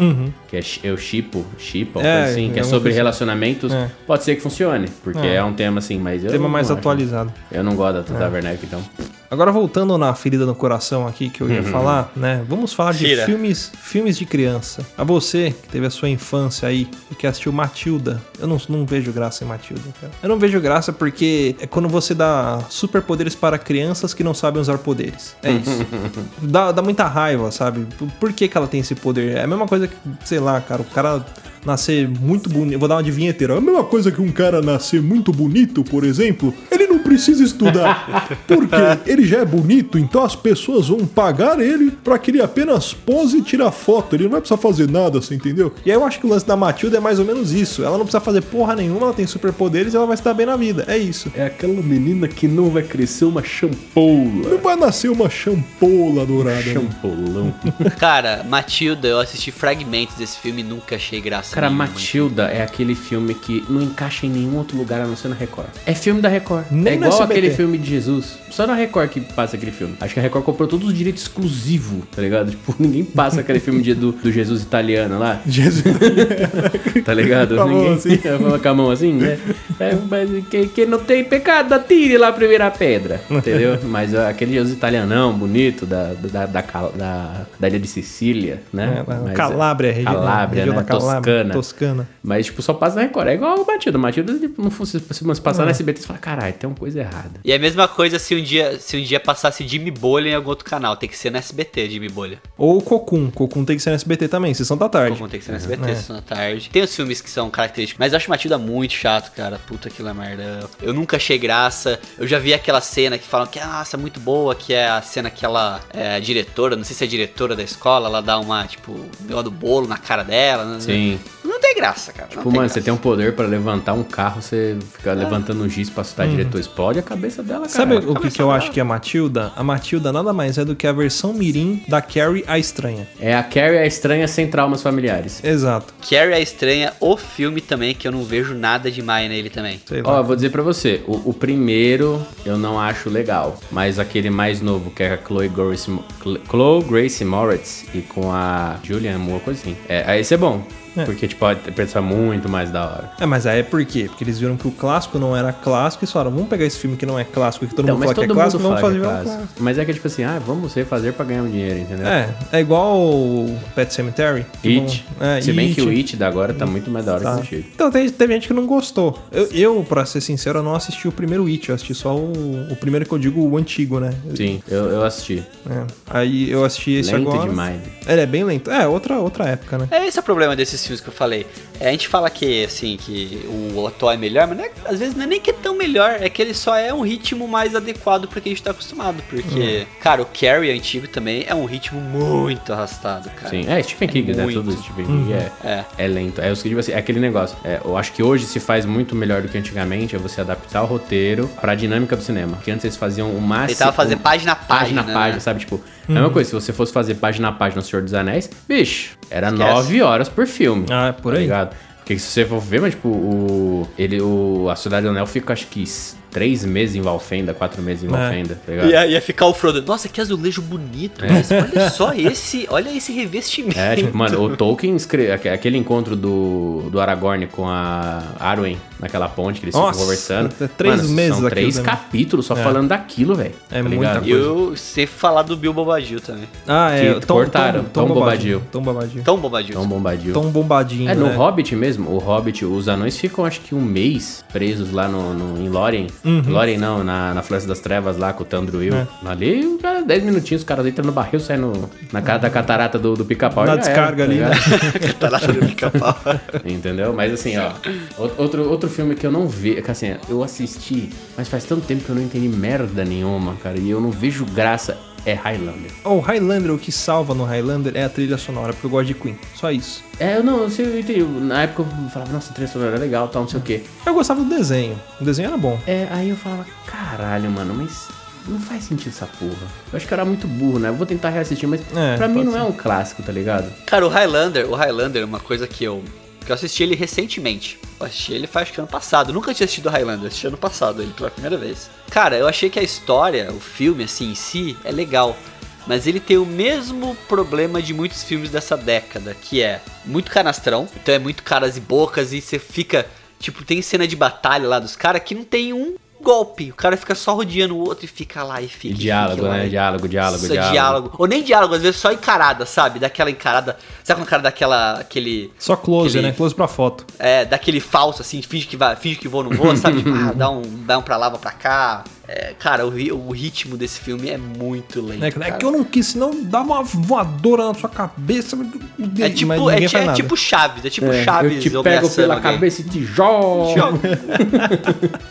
que é Eu Chipo, Chipo, Uhum. É, coisa assim, que é é sobre coisa- relacionamentos. É. Pode ser que funcione, porque É. é, um tema assim, mas eu Tema mais acho. atualizado. Eu não gosto da Tata É. Werneck, então. Agora voltando na ferida no coração aqui que eu Uhum. ia falar, né? Vamos falar de Tira. filmes, filmes de criança. A você que teve a sua infância aí e que assistiu Matilda. Eu não, não vejo graça em Matilda, cara. Eu não vejo graça porque é quando você dá superpoderes para crianças que não sabem usar poderes. É isso. dá, dá muita raiva, sabe? Por, por que, que ela tem esse poder? É a mesma coisa que, sei lá, cara, o cara nascer muito bonito. Vou dar uma de vinheteira. A mesma coisa que um cara nascer muito bonito, por exemplo, ele não precisa estudar. Porque ele já é bonito, então as pessoas vão pagar ele pra que ele apenas pose e tire foto. Ele não vai precisar fazer nada, você entendeu? E aí eu acho que o lance da Matilda é mais ou menos isso. Ela não precisa fazer porra nenhuma, ela tem superpoderes e ela vai se dar bem na vida. É isso. É aquela menina que não vai crescer uma champola. Não vai nascer uma champola dourada. né? Champolão. Cara, Matilda, eu assisti fragmentos desse filme e nunca achei graça. Cara. Matilda é aquele filme que não encaixa em nenhum outro lugar a não ser na Record. É filme da Record. Nem é igual aquele filme de Jesus. Só na Record que passa aquele filme. Acho que a Record comprou todos os direitos exclusivos, tá ligado? Tipo, ninguém passa aquele filme de- do, do Jesus italiano lá. Jesus. Tá ligado? Com a mão Ninguém assim. fala com a mão assim, né? É, mas quem, quem não tem pecado, atire lá a primeira pedra. Entendeu? Mas aquele Jesus italianão, bonito, da, da, da, da, da ilha de Sicília, né? É, Mas, Calábria, região, Calábria, região né? da Calábria, Toscana. Toscana. Mas, tipo, só passa na Record. É igual o Matilda. Matilda, tipo, não fosse, se passar É. na SBT, você fala, caralho, tem uma coisa errada. E é a mesma coisa se um dia, se um dia passasse Jimmy Bolha em algum outro canal. Tem que ser no SBT, Jimmy Bolha. Ou Cocum. Cocum tem que ser no SBT também, Sessão da tarde. Como tem que ser no SBT, sessão da tarde. Tem os filmes que são característicos, mas eu acho Matilda muito chato, cara. Puta que lá merda. Eu nunca achei graça. Eu já vi aquela cena que falam que, nossa, é muito boa, que é a cena que ela é a diretora, não sei se é a diretora da escola, ela dá uma, tipo, negócio do bolo na cara dela. né? Sim. Não tem graça, cara. Tipo, mano, graça. você tem um poder pra levantar um carro, você fica levantando um giz pra assustar diretor. Explode a cabeça dela, cara. Sabe o que, que eu dela. acho que é a Matilda? A Matilda nada mais é do que a versão mirim da Carrie a Estranha. É a Carrie a estranha sem traumas familiares. Exato. Carrie é estranha, o filme também, que eu não vejo nada demais nele também. Sei Ó, vou dizer pra você, o, o primeiro eu não acho legal, mas aquele mais novo, que é a Chloe Grace, Chloe Grace Moritz e com a Julianne Moore, coisa assim. É, aí esse é bom, É. porque tipo, pode pensar muito mais da hora. É, mas aí é por quê? Porque eles viram que o clássico não era clássico e falaram, vamos pegar esse filme que não é clássico, que todo Então, mundo fala que todo é mundo clássico, vamos fazer que é virar um clássico. clássico. Mas é que tipo assim, ah, vamos refazer pra ganhar um dinheiro, entendeu? É, é igual o Pet Cemetery. que It. não- é, Se bem que It. o It da agora tá muito mais da hora Tá. que o antigo. Então, teve, teve gente que não gostou. Eu, eu, pra ser sincero, eu não assisti o primeiro It, eu assisti só o, o primeiro que eu digo, o antigo, né? Sim, eu, eu assisti. É. Aí eu assisti esse Lento agora. demais. Ele é bem lento. É, outra, outra época, né? É esse é o problema desses filmes que eu falei. É, a gente fala que, assim, que o atual é melhor, mas não é- às vezes não é nem que é tão melhor, é que ele só é um ritmo mais adequado pro que a gente tá acostumado. Porque, cara, o Carrie antigo também é um ritmo muito arrastado, cara. Sim, é Stephen King, né? Tudo Stephen King é, É. é lento. É, que, tipo assim, é aquele negócio. É, eu acho que hoje se faz muito melhor do que antigamente, é você adaptar o roteiro pra dinâmica do cinema. Porque antes eles faziam o máximo. Ele tava fazendo página a página, página a né? página, sabe? Tipo, a mesma coisa, se você fosse fazer página a página no Senhor dos Anéis, bicho, era Esquece. nove horas por filme. Ah, é por tá aí. ligado? Porque se você for ver, mas tipo, o. Ele, o, a Cidade do Anel fica acho que três meses em Valfenda, quatro meses em É. Valfenda, tá ligado? Ia, ia ficar o Frodo. Nossa, que azulejo bonito. Mas olha só esse, olha esse revestimento. É, tipo, mano, o Tolkien escreveu aquele encontro do, do Aragorn com a Arwen naquela ponte que eles Nossa, ficam conversando. é três Mano, meses São três também. capítulos só É. falando daquilo, velho. É tá muita ligado? E eu sei falar do Bill Bobadil também. Ah, é. Que cortaram, Tom Bombadil. Tom Bombadil. Tão Bobadil. Tom Bombadil. Tom Bombadinho, É, no né? Hobbit mesmo, o Hobbit, os anões ficam acho que um mês presos lá no, no- em Lórien. Uhum. Lórien não, na, na Floresta das Trevas lá com o Tandruil. É. Ali, o cara, 10 minutinhos, os caras entram no barril, saem no, na cara da catarata do, do pica-pau. Na já era, descarga tá ali, né? Catarata do pica-pau. Entendeu? Mas assim, ó. out- Outro, outro filme que eu não vejo. Que assim, eu assisti, mas faz tanto tempo que eu não entendi merda nenhuma, cara. E eu não vejo graça. É Highlander. O Highlander, o que salva no Highlander é a trilha sonora, porque eu gosto de Queen. Só isso. É, eu não, eu. Na época eu falava, nossa, a trilha sonora é legal, tal, não sei o quê. Eu gostava do desenho. O desenho era bom. É, aí eu falava, caralho, mano, mas não faz sentido essa porra. Eu acho que eu era muito burro, né? Eu vou tentar reassistir, mas É, pra mim não ser. é um clássico, tá ligado? Cara, o Highlander, o Highlander é uma coisa que eu. Que eu assisti ele recentemente. Eu assisti ele faz que ano passado. Nunca tinha assistido Highlander, assisti ano passado ele pela primeira vez. Cara, eu achei que a história, o filme assim em si, é legal. Mas ele tem o mesmo problema de muitos filmes dessa década, que é muito canastrão, então é muito caras e bocas, e você fica. Tipo, tem cena de batalha lá dos caras que não tem um golpe. O cara fica só rodeando o outro e fica lá e fica. E diálogo, fica lá, né? e- Diálogo, diálogo, Nossa, diálogo. diálogo. Ou nem diálogo, às vezes só encarada, sabe? Daquela encarada. Sabe quando o cara dá aquela. aquele. Só close, aquele- né? Close pra foto. É, daquele falso, assim, finge que vai, finge que voa, não voa, sabe? Tipo, ah, dá um, dá um pra lá, vai pra cá. É, cara, o, o ritmo desse filme é muito lento. É, é que eu não quis, senão dá uma voadora na sua cabeça. É tipo, mas é, é nada. tipo Chaves, é tipo É, Chaves eu te pego pela alguém. cabeça e te jogo.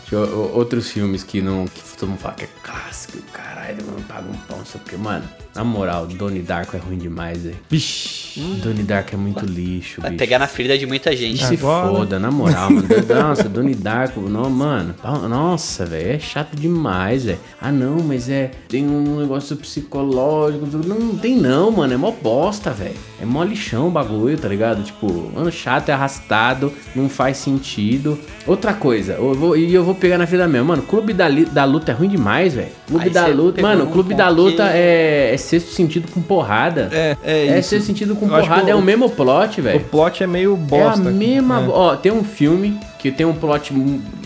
Outros filmes que não. que todo mundo fala que é clássico, caralho, mano, paga um pão, só porque, mano, na moral, Donnie Darko é ruim demais, velho. Vixe. Donnie Darko é muito lixo, Vai bicho. pegar na ferida de muita gente. Se foda, na moral, mano. Nossa, Donnie Darko, não, mano. Nossa, velho, é chato demais, velho. Ah, não, mas é. Tem um negócio psicológico. Não tem, não, mano. É mó bosta, velho. É mó lixão o bagulho, tá ligado? Tipo, mano, chato, é arrastado, não faz sentido. Outra coisa, eu vou, e eu vou pegar na fila mesmo. Mano, Clube da, da Luta é ruim demais, velho. Clube Aí da Luta. Mano, Clube da Luta que- é, é sexto sentido com porrada. É, é É isso. sexto sentido com Eu porrada, é o- o mesmo plot, O velho. plot é meio bosta. É a mesma. É. Ó, tem um filme que tem um plot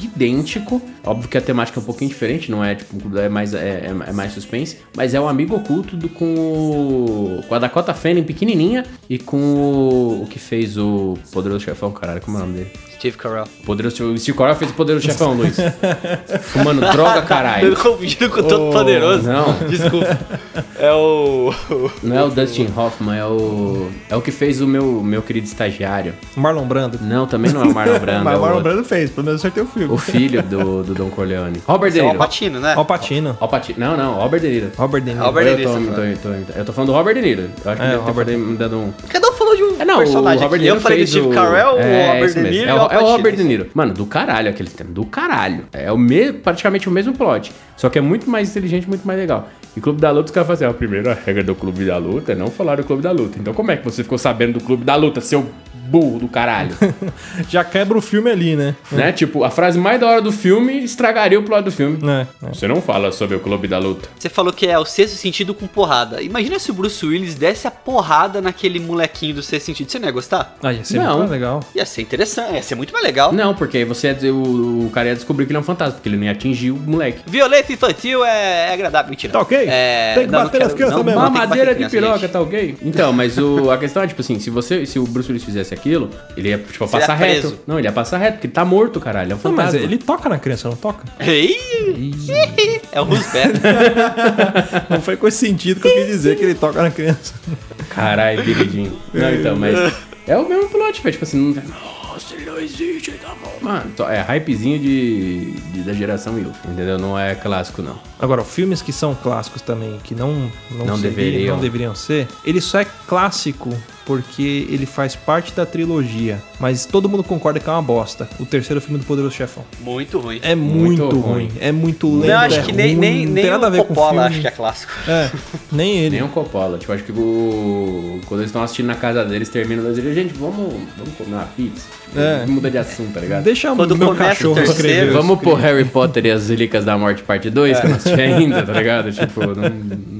idêntico. Óbvio que a temática é um pouquinho diferente, não é tipo, é mais, é, é- é mais suspense. Mas é o amigo oculto do, com, o, com a Dakota Fanning pequenininha e com o, o que fez o Poderoso Chefão, caralho, como é o nome dele? Steve Carell. Poderoso, o Steve Carell fez o Poderoso Chefão, Luiz. Fumando droga, caralho. Eu confundindo com o Todo Poderoso. Não, Desculpa. É o. não é o Dustin Hoffman, é o. É o que fez o meu, meu querido estagiário. Marlon Brando. Não, também não é o Marlon Brando. Mas é o o Marlon outro. Brando fez, pelo menos acertei o filme. O filho do, do Don Corleone. Robert De É o Niro. Patino, né? Al Pacino. Al Pacino. Não, não, Robert De Niro. Robert De Niro. Robert eu, De tô, Niro, tô, tô- eu tô falando do Robert De Niro. Eu acho que É, deve ter Robert- falado- dando um... É, não, o personagem Niro Eu falei do Steve o... Carell, o é, Robert isso De. Niro É, o- o é o. Robert De Niro. Mano, do caralho aquele tema. Do caralho. É o me, praticamente o mesmo plot. Só que é muito mais inteligente, muito mais legal. E Clube da Luta, os caras falam assim, "Ah, a primeira regra do Clube da Luta é não falar do Clube da Luta. Então como é que você ficou sabendo do Clube da Luta, seu burro do caralho? Já quebra o filme ali, né? né? Tipo, a frase mais da hora do filme estragaria o plot do filme. É, é. Você não fala sobre o Clube da Luta. Você falou que é o sexto sentido com porrada. Imagina se o Bruce Willis desse a porrada naquele molequinho do sexto sentido. Você não ia gostar? Ah, ia ser Não. muito mais legal. Ia ser interessante, ia ser muito mais legal. Não, porque aí você ia dizer- o, o cara ia descobrir que ele é um fantasma, porque ele não ia atingir o moleque. Violência infantil é, é agradável. Mentira. Tá ok? É... Tem que não, não bater quero- nas crianças não, mesmo. não Uma tem que bater madeira de piroca, gente. tá ok? Então, mas o, a questão é, tipo assim, se você, se o Bruce Willis fizesse aquilo, ele ia, tipo, Seria passar preso. reto. Não, ele ia passar reto, porque ele tá morto, caralho. Ele é um Não, fantasma. mas ele toca na criança, não toca? Ih, é o Roosevelt. Não foi com esse sentido que eu quis dizer que ele toca na criança. Caralho, Biridinho. Não, então, mas é o mesmo plot, velho. Tipo assim, não... Nossa, ele não existe, tá bom. Mano, é hypezinho de, de- da geração You, entendeu? Não é clássico, não. Agora, filmes que são clásicos também, que não, não, Não seriam- deveriam. não deveriam ser, ele só é clássico porque ele faz parte da trilogia. Mas todo mundo concorda que é uma bosta. O terceiro filme do Poderoso Chefão. Muito ruim. É muito, Muito ruim. ruim. É muito lento. não, acho é que nem, ruim, nem, nem nada a o ver com o Coppola acho que é clássico. É, nem ele. Nem um Coppola. Tipo, acho que o... quando eles estão assistindo na casa deles, terminam eles dizem, gente, vamos, vamos comer uma pizza. Tipo, É. Muda de assunto, tá ligado? Deixa Quando o meu começa o cachorro terceiro- escrever. Vamos pôr Harry Potter e as Relíquias da Morte parte 2, que eu não assisti ainda, tá ligado? Tipo, não,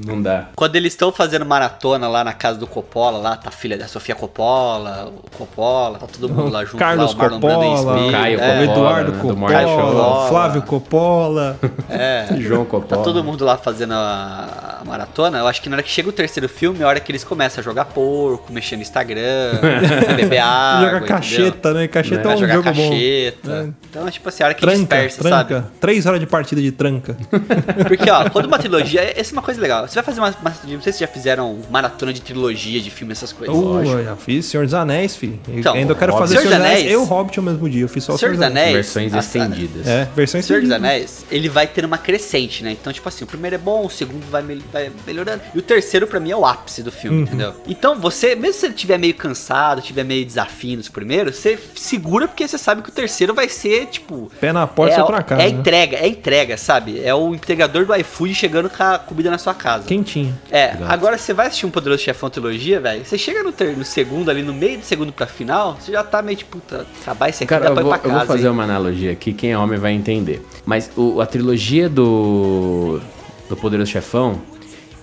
não dá. Quando eles estão fazendo maratona lá na casa do Coppola, lá tá a filha da Sofia Coppola, o Coppola, tá todo mundo lá junto. Carlos lá, o Coppola, Smith, Caio é, O Eduardo né, Coppola, Show. Flávio Coppola. é. João Tá Coppola. todo mundo lá fazendo a maratona. Eu acho que na hora que chega o terceiro filme, é a hora que eles começam a jogar porco, mexer no Instagram, beber água. Joga entendeu? cacheta, né? Cacheta é, Vai um jogar jogo bom. cacheta. É. Então, é tipo assim, a hora que Tranca, dispersa, sabe? tranca. Três horas de partida de tranca. Porque, ó, quando uma trilogia. Essa é uma coisa legal. Você vai fazer uma. uma não sei se já fizeram maratona de trilogia de filme, essas coisas. Uh, eu já fiz Senhor dos Anéis, filho. Eu Então, ainda quero Hobbit. fazer Senhor dos Anéis e Anéis. o Hobbit ao mesmo dia. Eu fiz só o Senhor dos Anéis. Versões a- estendidas. É, versão Senhor dos. Anéis, ele vai ter uma crescente, né? Então, tipo assim, o primeiro é bom, o segundo vai, mel- vai melhorando. E o terceiro, pra mim, é o ápice do filme, Uhum. entendeu? Então, você, mesmo se você estiver meio cansado, tiver meio desafio nos primeiros, você segura porque você sabe que o terceiro vai ser, tipo. Pé na porta, é, na casa. é né? entrega, é entrega, sabe? É o entregador do iFood chegando com a comida na sua casa. Quentinho. É, agora você vai assistir um Poderoso Chefão trilogia, velho. Você chega no, ter- no segundo, ali no meio do segundo pra final, você já tá meio tipo, puta, acabar esse aqui Cara, dá eu pra ir vou, pra eu casa. vou fazer hein? uma analogia aqui, quem é homem vai entender. Mas o- a trilogia do, do Poderoso Chefão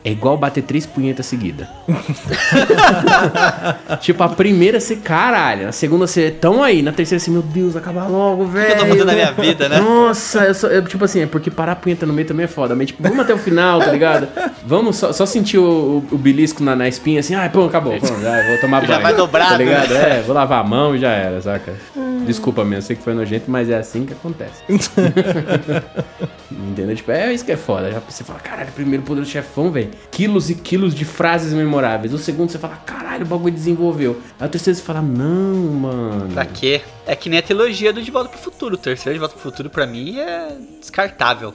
é igual bater três punhetas seguidas. tipo, a primeira você, caralho, a segunda você, tão aí, na terceira você, meu Deus, acaba logo, velho. que eu tô fazendo na minha vida, né? Nossa, eu só- eu, tipo assim, é porque parar a punheta no meio também é foda, mas tipo, vamos até o final, tá ligado? Vamos só, só sentir o, o, o belisco na, na espinha, assim, ai, pô, acabou, pô, já vou tomar Já banho. vai dobrado, Tá ligado? né? É, vou lavar a mão e já era, saca? Desculpa mesmo, sei que foi nojento, mas é assim que acontece. Entendeu? Tipo, é isso que é foda. Já você fala, caralho, primeiro poder do chefão, velho. Quilos e quilos de frases memoráveis. O segundo você fala, caralho, o bagulho desenvolveu. Aí o terceiro você fala, não, mano. Pra quê? É que nem a trilogia do De Volta pro Futuro. O terceiro De Volta pro Futuro, pra mim, é descartável.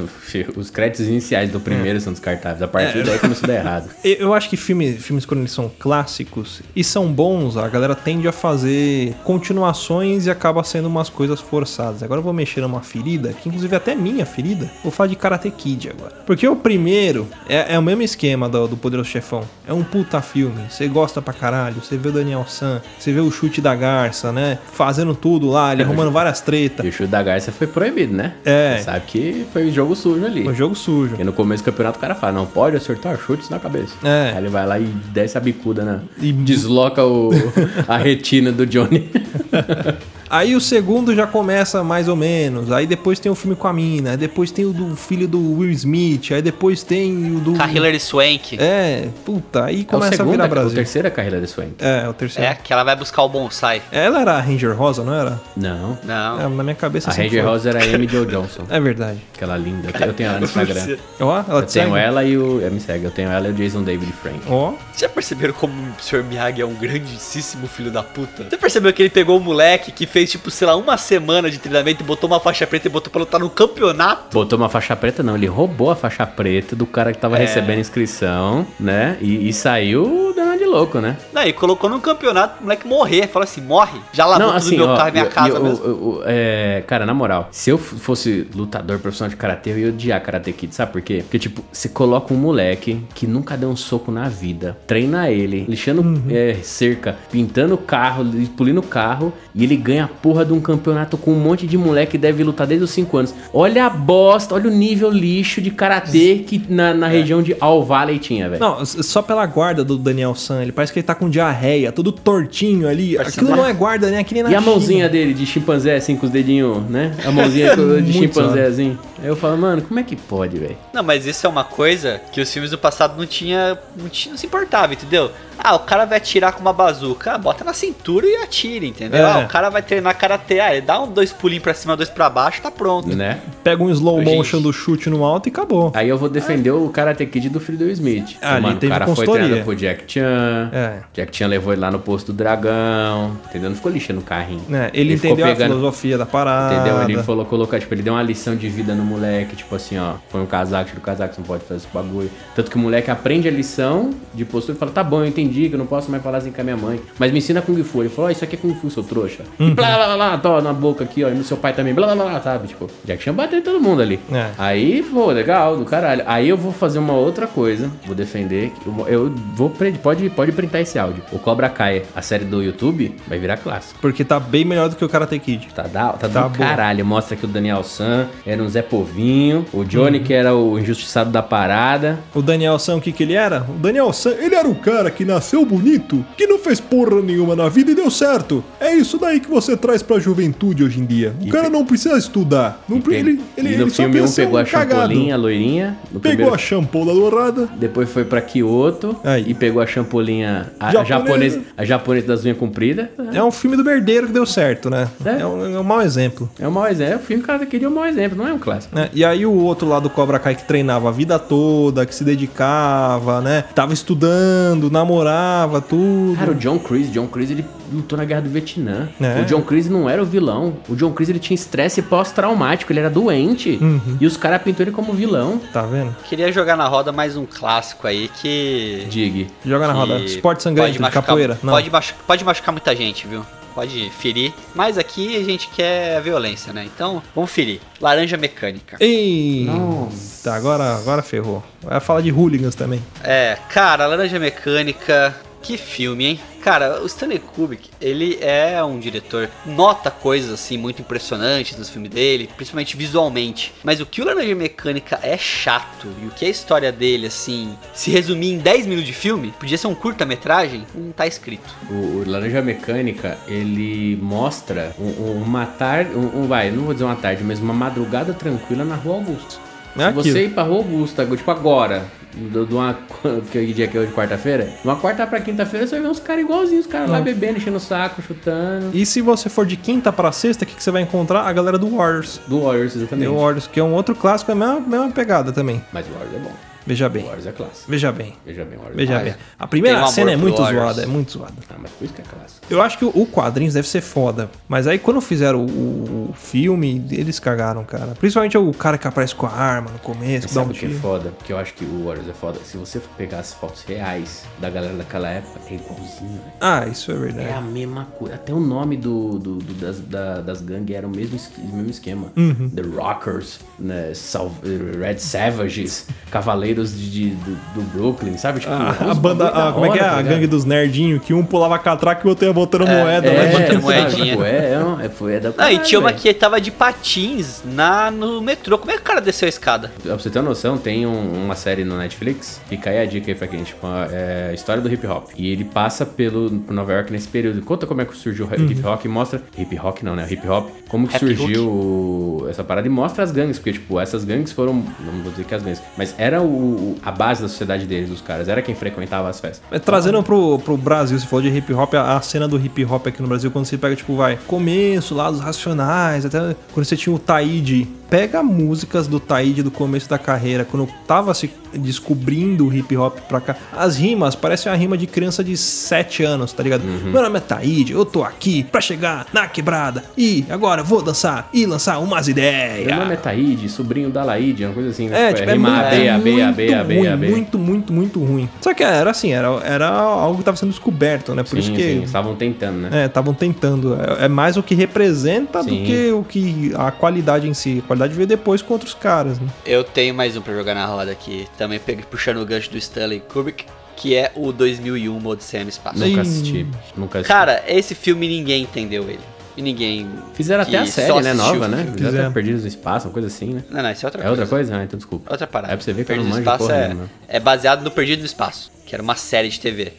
Os créditos iniciais do primeiro são descartáveis. A partir daí começou a dar errado. Eu acho que filme, filmes, quando eles são clássicos e são bons, a galera tende a fazer continuações e acaba sendo umas coisas forçadas. Agora eu vou mexer numa ferida, que inclusive até é minha ferida. Vou falar de Karate Kid agora. Porque o primeiro é, é o mesmo esquema do, do Poderoso Chefão. É um puta filme. Você gosta pra caralho. Você vê o Daniel San, você vê o chute da garça, né? Fazendo tudo lá, ele arrumando várias tretas. E o chute da Garça foi proibido, né? É. Você sabe que foi jogo sujo ali. Um jogo sujo. Porque no começo do campeonato o cara fala, não pode acertar chutes na cabeça. É. Aí ele vai lá e desce a bicuda, né? E- desloca o, a retina do Johnny. Aí o segundo já começa mais ou menos. Aí depois tem o filme com a mina. Aí depois tem o do filho do Will Smith. Aí depois tem o do. Com a Hilary Swank. É, puta, aí É o começa a segundo, virar é, o Brasil. terceiro é a carreira de Swank. É, o terceiro. É, que ela vai buscar o bonsai. Ela era a Ranger Rosa, não era? Não. Não. É, na minha cabeça A Ranger foi. Rosa era a Amy Jo Johnson. É verdade. Aquela linda. Eu tenho ela no Instagram. Ó, ela Eu te tenho segue? ela e o. é, Me segue, eu tenho ela e o Jason David Frank. Ó, Já perceberam como o Sr. Miyagi é um grandíssimo filho da puta? Você percebeu que ele pegou o moleque que fez, tipo, sei lá, uma semana de treinamento e botou uma faixa preta e botou pra lutar no campeonato? Botou uma faixa preta, não. Ele roubou a faixa preta do cara que tava É. recebendo inscrição, né? E, e saiu dando de louco, né? Não, e colocou no campeonato o moleque morrer. Falou assim, morre. Já lavou não, tudo assim, meu ó, carro e minha eu- casa eu- mesmo. eu- eu- é, cara, na moral, se eu fosse lutador profissional de karatê, eu ia odiar Karate Kid, sabe por quê? Porque, tipo, você coloca um moleque que nunca deu um soco na vida, treina ele, lixando é, cerca, pintando carro, li- polindo carro, e ele ganha a porra de um campeonato com um monte de moleque que deve lutar desde os 5 anos. Olha a bosta, olha o nível lixo de karatê que na, na região de All Valley tinha, velho. Não, só pela guarda do Daniel San, ele parece que ele tá com diarreia, todo tortinho ali. Parece Aquilo uma- não é guarda, né? Aqui nem na E a China. mãozinha dele de chimpanzé, assim, com os dedinhos, né? A mãozinha de Muito chimpanzézinho. Aí eu falo, mano, como é que pode, velho? Não, mas isso é uma coisa que os filmes do passado não tinha, não tinha, não se importava, entendeu? Ah, o cara vai atirar com uma bazuca, ah, bota na cintura e atira, entendeu? É. Ah, o cara vai treinar karatê, ah, ele dá um dois pulinhos pra cima, dois pra baixo, tá pronto. Né? Pega um slow Gente. motion do chute no alto e acabou. Aí eu vou defender o Karate Kid do filho do Smith. Ah, ali mano, o cara foi consultoria. treinado por Jack Chan. É. Jack Chan levou ele lá no posto do dragão. Entendeu? Não ficou lixando o carrinho. Né, Ele, ficou entendeu a pegando- filosofia da parada. Entendeu? Ele falou, colocou, tipo, ele deu uma lição de vida no moleque, tipo assim, ó, põe um casaco, tira o casaco, você não pode fazer esse bagulho. Tanto que o moleque aprende a lição de postura e fala, tá bom, eu entendi que eu não posso mais falar assim com a minha mãe, mas me ensina Kung Fu. Ele falou, ó, isso aqui é Kung Fu, seu trouxa. E blá, blá, blá, blá, tó, na boca aqui, ó, e no seu pai também, blá, blá, blá, sabe? Tipo, Jack Chan bateu em todo mundo ali. É. Aí, pô, legal, do caralho. Aí eu vou fazer uma outra coisa, vou defender, eu, eu vou, pode, pode printar esse áudio. O Cobra Kai, a série do YouTube, vai virar clássico. Porque tá bem melhor do que o Karate Kid. Tá, da, tá, Tá do bom. caralho. Mostra que o Daniel San era um Zé Povinho. O Johnny, Uhum. que era o injustiçado da parada. O Daniel San, o que que ele era? O Daniel San, ele era o cara que nasceu bonito, que não fez porra nenhuma na vida e deu certo. É isso daí que você traz pra juventude hoje em dia. O E cara pe- não precisa estudar. Não, pre- ele, ele, e no ele só filme um pegou a cagado. champolinha, a loirinha. No Pegou primeiro- a champola dourada. Depois foi pra Kyoto Aí. e pegou a champolinha, a Japonesa. japonesa, a japonesa das unhas compridas. É um filme do merdeiro que deu certo, né? É. É, um, é um mau exemplo. É um mau exemplo. O filme, cara, queria um mau exemplo, não é um clássico. né? E aí o outro lá do Cobra Kai que treinava a vida toda, que se dedicava, né? Tava estudando, namorava, tudo. Cara, o John Creese, John Creese, ele lutou na guerra do Vietnã. É. O John Creese não era o vilão. O John Creese, ele tinha estresse pós-traumático, ele era doente. Uhum. E os caras pintou ele como vilão. Tá vendo? Queria jogar na roda mais um clássico aí que. Dig. Joga na roda. Esporte de machucar- capoeira. Não. Pode, machu- pode machucar muita gente, viu? Pode ferir. Mas aqui a gente quer violência, né? Então, vamos ferir. Laranja mecânica. Ei! Tá, agora, agora ferrou. Vai falar de hooligans também. É, cara, Laranja Mecânica, que filme, hein? Cara, o Stanley Kubrick, ele é um diretor, nota coisas assim muito impressionantes nos filmes dele, principalmente visualmente. Mas o que o Laranja Mecânica é chato e o que a história dele, assim, se resumir em 10 minutos de filme, podia ser um curta-metragem, não tá escrito. O, o Laranja Mecânica, ele mostra um- um- uma tarde, um, um- vai, não vou dizer uma tarde, mas uma madrugada tranquila na Rua Augusta. É Se você ir pra Rua Augusta, tipo agora, do- de uma. Que dia que é hoje, quarta-feira? De uma quarta pra quinta-feira você vai ver uns caras igualzinhos, os caras lá bebendo, enchendo o saco, chutando. E se você for de quinta pra sexta, o que, que você vai encontrar? A galera do Warriors. Do Warriors, exatamente. The Warriors, que é um outro clássico, é a mesma, mesma pegada também. Mas o Warriors é bom. Veja bem. Warriors é clássico. Veja bem. Veja bem, Warriors Veja é bem. A primeira um cena é muito Warriors. zoada, é muito zoada. Ah, mas por isso que é clássico. Eu acho que o, quadrinhos deve ser foda. Mas aí quando fizeram o, o- filme, eles cagaram, cara. Principalmente o cara que aparece com a arma no começo, Mas que dá um sabe o que é foda? Porque eu acho que o Warriors é foda. Se você pegar as fotos reais da galera daquela época, é igualzinho, velho. Ah, isso é É a verdade. mesma coisa. Até o nome do, do- do- das, da- das gangues era o mesmo, mesmo esquema. Uhum. The Rockers, né, Red Savages, Cavaleiros de, de- do, do Brooklyn, sabe? Tipo, A, a uns banda, a- como é que é? hora, tá a gangue dos nerdinhos, que um pulava catraca e o outro ia botando moeda, É, né? botando sabe? moedinha. Tipo, é, é, um- é, foi, é da Não, e caralho, tinha uma que tava de patins na, no metrô. Como é que o cara desceu a escada? Pra você ter uma noção, tem um- uma série no Netflix, fica aí a dica aí pra quem, tipo, a é, a história do hip hop. E ele passa pelo Nova York nesse período. Conta como é que surgiu o hip hop e mostra. Hip hop não, né? Hip hop. Como que Rap surgiu o- essa parada e mostra as gangues, porque, tipo, essas gangues foram. Não vou dizer que as gangues, mas era o, a base da sociedade deles, dos caras. Era quem frequentava as festas. É, Trazendo pro, pro Brasil, você falou de hip hop, a, a cena do hip hop aqui no Brasil, quando você pega, tipo, vai, começo lá dos Racionais, até quando você tinha o Taíde. Pega músicas do Taíde do começo da carreira, quando tava se descobrindo o hip hop pra cá. As rimas parecem uma rima de criança de 7 anos, tá ligado? Meu nome é Taíde, eu tô aqui pra chegar na quebrada e agora vou dançar e lançar umas ideias. Meu nome é Taíde, sobrinho da Laíde, uma coisa assim, né? É, Tipo, tipo, é rima muito, A, B, A, B, A, B, muito A, B, ruim, A, B. muito, muito, muito ruim. Só que era assim, era, era algo que tava sendo descoberto, né? Por Sim, isso que sim, estavam tentando, né? é, estavam tentando. É, é mais o que representa do Sim. que o que a qualidade em si. A qualidade veio depois com outros caras, né? Eu tenho mais um pra jogar na roda aqui. Também peguei puxando o gancho do Stanley Kubrick, que é o 2001 Uma Odisseia no Espaço. Nunca assisti. Nunca assisti. Cara, esse filme ninguém entendeu ele. E ninguém. Fizeram até a série, né? Nova, né? Fizeram até. Perdidos no Espaço, uma coisa assim, né? Não, não, isso é outra É coisa. outra coisa? Ah, então desculpa. Outra parada. É pra você ver que eu não manjo é, nenhuma. é baseado no Perdido no Espaço, que era uma série de TV.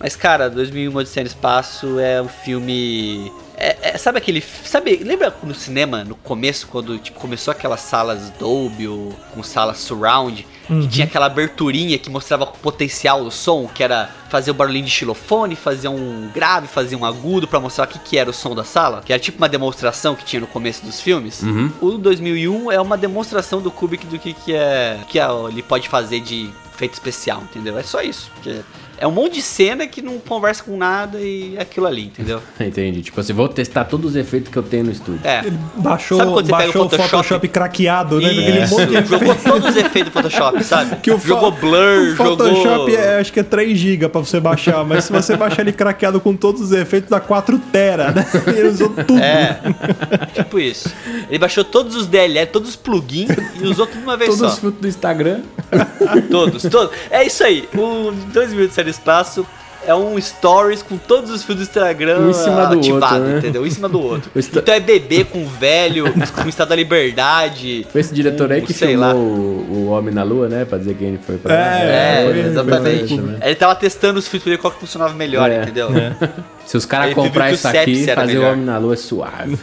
Mas, cara, 2001 Odisseia no Espaço é um filme... É, é- sabe aquele... Sabe, lembra no cinema, no começo, quando tipo, começou aquelas salas Dolby ou com salas Surround, que tinha aquela aberturinha que mostrava o potencial do som, que era fazer o barulhinho de xilofone, fazer um grave, fazer um agudo pra mostrar o que, que era o som da sala, que era tipo uma demonstração que tinha no começo dos filmes. Uhum. O 2001 é uma demonstração do Kubrick do que, que é que é- ele pode fazer de efeito especial, entendeu? É só isso. porque é um monte de cena que não conversa com nada e é aquilo ali, entendeu? Entendi. Tipo assim, vou testar todos os efeitos que eu tenho no estúdio. É. Ele baixou, Sabe quando você pega o baixou o Photoshop, Photoshop? craqueado, né? De jogou todos os efeitos do Photoshop, sabe? que o jogou blur, o Photoshop jogou... é, acho que é 3 GB pra você baixar, mas se você baixar ele craqueado com todos os efeitos, dá 4 tera, né? Ele usou tudo. É, tipo isso. Ele baixou todos os DLL, todos os plugins e usou tudo uma vez Todos só. os filtros do Instagram. Todos, todos. É isso aí. O 2 espaço é um stories com todos os fios do Instagram Um em cima do ativado, outro, né? entendeu? Um em cima do outro. O Insta- Então é bebê com velho, com estado da liberdade. Foi esse diretor aí que sei filmou lá. o, o Homem na Lua, né? Pra dizer que ele foi pra É, lá. É, foi- exatamente. Ele tava testando os filtros pra ver qual que funcionava melhor, É. entendeu? Se os caras comprar isso aqui, fazer o. Homem na Lua é suave.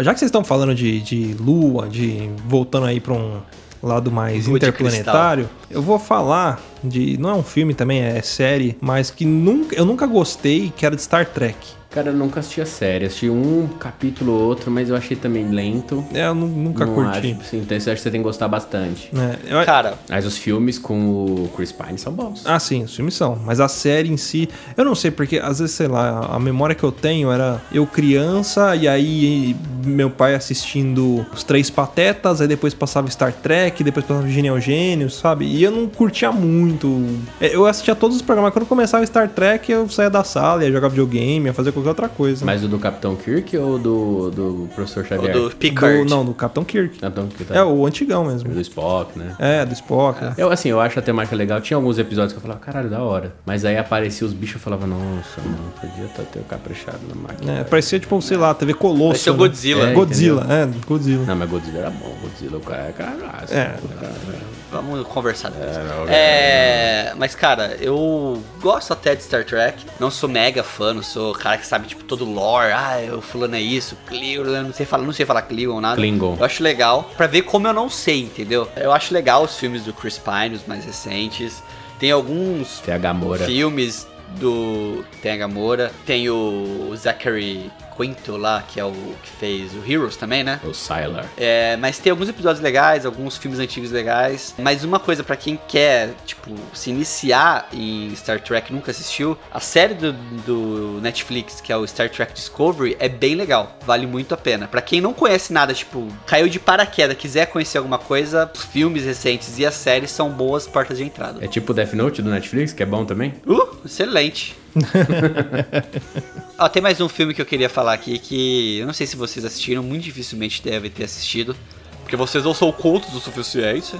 Já que vocês estão falando de, de lua, de voltando aí pra um lado mais Lua interplanetário, eu vou falar de. Não é um filme também, é série, mas que nunca, eu nunca gostei, que era de Star Trek. Cara, eu nunca assisti a série. Assisti um capítulo ou outro, mas eu achei também lento. É, eu nu- nunca não curti. Acho, sim, então acho que você tem que gostar bastante. É, eu- Cara, Mas os filmes com o Chris Pine são bons. Ah, sim, os filmes são. Mas a série em si, eu não sei, porque às vezes, sei lá, a memória que eu tenho era eu criança e aí meu pai assistindo os Três Patetas, aí depois passava Star Trek, depois passava Genial Gênios, sabe? E eu não curtia muito. É, Eu assistia todos os programas. Quando começava Star Trek, eu saía da sala, ia jogar videogame, ia fazer qualquer outra coisa. Mas o do Capitão Kirk ou do, do Professor Xavier? do Picard. Do, não, do Capitão Kirk. Capitão Kirk, tá. É, o antigão mesmo. do Spock, né? É, do Spock. né? Eu, assim, eu acho a temática legal. Tinha alguns episódios que eu falava, caralho, da hora. Mas aí aparecia os bichos e eu falava, nossa, mano, podia estar ter o caprichado na máquina. É, parecia tipo, sei lá, TV Colosso. Parecia o né? Godzilla. É, Godzilla, é, Godzilla. Não, mas Godzilla era bom. Godzilla, o cara é cagaço. É. Vamos conversar depois. não, É, É, mas cara, eu gosto até de Star Trek. Não sou mega fã, não sou cara que sabe, tipo, todo lore. Ah, o fulano é isso, eu não sei falar, não sei falar Cleo ou nada. Klingon. Eu acho legal, pra ver como eu não sei, entendeu? Eu acho legal os filmes do Chris Pine, os mais recentes. Tem alguns Tem a Gamora. filmes do. Tem a Gamora, tem o Zachary Quinto lá, que é o que fez o Heroes também, né? O Sylar. É, mas tem alguns episódios legais, alguns filmes antigos legais. Mas uma coisa pra quem quer, tipo, se iniciar em Star Trek e nunca assistiu, a série do, do Netflix, que é o Star Trek Discovery, é bem legal. Vale muito a pena. Pra quem não conhece nada, tipo, caiu de paraquedas, quiser conhecer alguma coisa, os filmes recentes e as séries são boas portas de entrada. É tipo Death Note do Netflix, que é bom também? Uh, excelente. Ó, tem mais um filme que eu queria falar aqui que eu não sei se vocês assistiram, muito dificilmente devem ter assistido, porque vocês não são cultos o suficiente.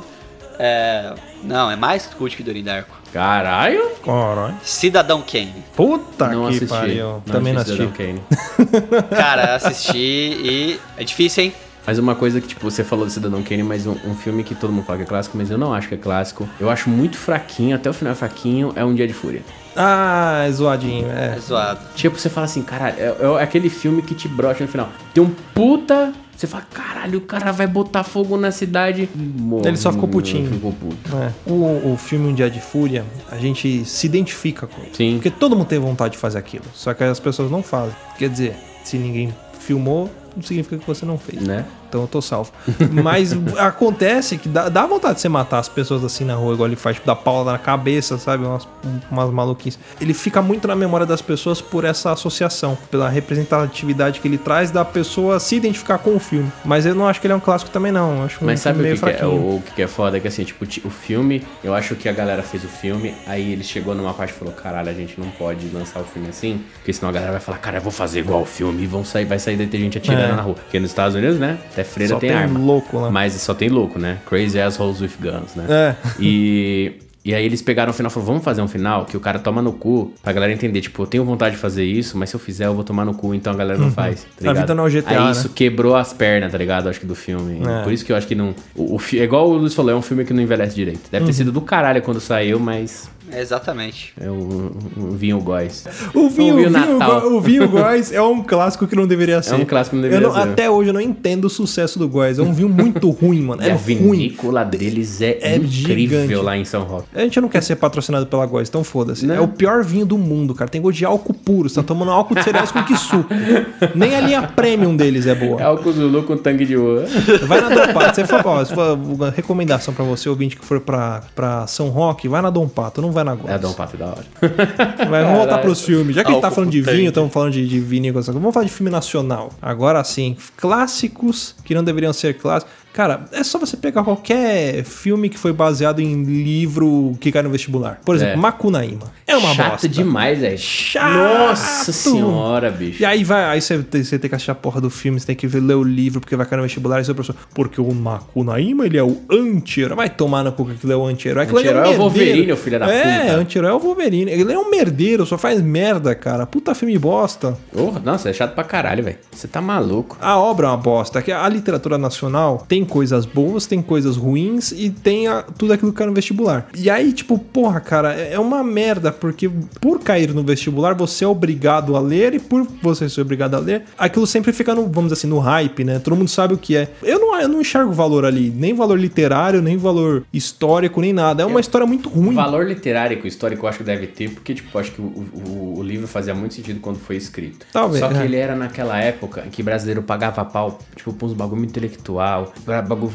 É, não, é mais cult que Donnie Darko. Caralho! Caralho. Cidadão Kane. Puta não que assisti. pariu. Também não assisti. Kane. Cara, assisti e é difícil, hein? Mas uma coisa que, tipo, você falou do Cidadão Kane, mas um, um filme que todo mundo fala que é clássico, mas eu não acho que é clássico. Eu acho muito fraquinho, até o final é fraquinho, é Um Dia de Fúria. Ah, é zoadinho, É é. zoado. Tipo, você fala assim, caralho, é, é aquele filme que te brocha no final. Tem um puta. Você fala, caralho, o cara vai botar fogo na cidade. Morre, Ele só ficou putinho. Ficou puto. É. O, o filme Um Dia de Fúria, a gente se identifica com ele. Sim. Porque todo mundo tem vontade de fazer aquilo. Só que as pessoas não fazem. Quer dizer, se ninguém filmou, não significa que você não fez. Né? Então eu tô salvo. Mas acontece que dá, dá vontade de você matar as pessoas assim na rua, igual ele faz, tipo, dar pau na cabeça, sabe? Umas, umas maluquices. Ele fica muito na memória das pessoas por essa associação, pela representatividade que ele traz da pessoa se identificar com o filme. Mas eu não acho que ele é um clássico também, não. Eu acho um Mas filme sabe o que, que é, o, o que é foda? É que assim, tipo, ti- o filme, eu acho que a galera fez o filme, aí ele chegou numa parte e falou, caralho, a gente não pode lançar o filme assim, porque senão a galera vai falar, cara, eu vou fazer igual o filme, e vão sair, vai sair daí ter gente atirando É. na rua. Porque nos Estados Unidos, né, até freira Só tem, tem arma. louco lá. Mas só tem louco, né? Crazy assholes with guns, né? É. E... E aí eles pegaram o final e falaram, vamos fazer um final que o cara toma no cu, pra galera entender, tipo, eu tenho vontade de fazer isso, mas se eu fizer eu vou tomar no cu, então a galera não faz, tá Uhum. A vida não é o GTA, Aí né? isso quebrou as pernas, tá ligado? Acho que do filme. É. Por isso que eu acho que não. O, o é igual o Luiz falou, é um filme que não envelhece direito. Deve Uhum. ter sido do caralho quando saiu, mas exatamente. é um, um vinho góis. O vinho, O vinho o vinho, Natal. O vinho Góis é um clássico que não deveria ser. um clássico que não Eu deveria ser. Até hoje eu não entendo o sucesso do Góis. É um vinho muito ruim, mano. É a ruim. vinícola deles é, É incrível gigante. lá em São Roque. A gente não quer ser patrocinado pela Góis, então foda-se. Não. É o pior vinho do mundo, cara. Tem gosto de álcool puro. Você tá tomando álcool de cereais com que suco. Nem a linha premium deles é boa. É o Zulu com tangue de ouro. Vai na Dom Pato. Você for, ó, se for uma recomendação pra você, ouvinte que for pra, pra São Roque, vai na Dom Pato, não vai na Góis. É, Dom Pato da hora. Mas vamos voltar pros filmes. Já que a gente tá falando de vinho, estamos falando de, de vinho coisa. Vamos falar de filme nacional. Agora sim, clássicos que não deveriam ser clássicos. Cara, é só você pegar qualquer filme que foi baseado em livro que cai no vestibular. Por exemplo, É. Macunaíma. É uma Chato bosta. demais, velho. Chato! Nossa senhora, bicho. E aí vai, aí você tem, você tem que assistir a porra do filme, você tem que ver, ler o livro, porque vai cair no vestibular e seu professor. Porque o Macunaíma, ele é o anti-herói. Vai tomar no cu que aquilo é o anti-herói. Ali Anti-herói é o merdeiro. Wolverine, o filho da É, puta. anti-herói é o Wolverine. Ele é um merdeiro, só faz merda, cara. Puta filme bosta. Porra, nossa, é chato pra caralho, velho. Você tá maluco. A obra é uma bosta. A literatura nacional tem coisas boas, tem coisas ruins e tem a- tudo aquilo que cai no vestibular. E aí, tipo, porra, cara, é é uma merda, porque por cair no vestibular, você é obrigado a ler, e por você ser obrigado a ler, aquilo sempre fica no, vamos dizer assim, no hype, né? Todo mundo sabe o que é. Eu não, eu não enxergo valor ali, nem valor literário, nem valor histórico, nem nada. É uma história muito ruim. Valor literário e histórico eu acho que deve ter, porque, tipo, acho que o, o- o livro fazia muito sentido quando foi escrito. Talvez, Só que é. ele era naquela época em que brasileiro pagava pau, tipo, pra uns bagulho intelectual,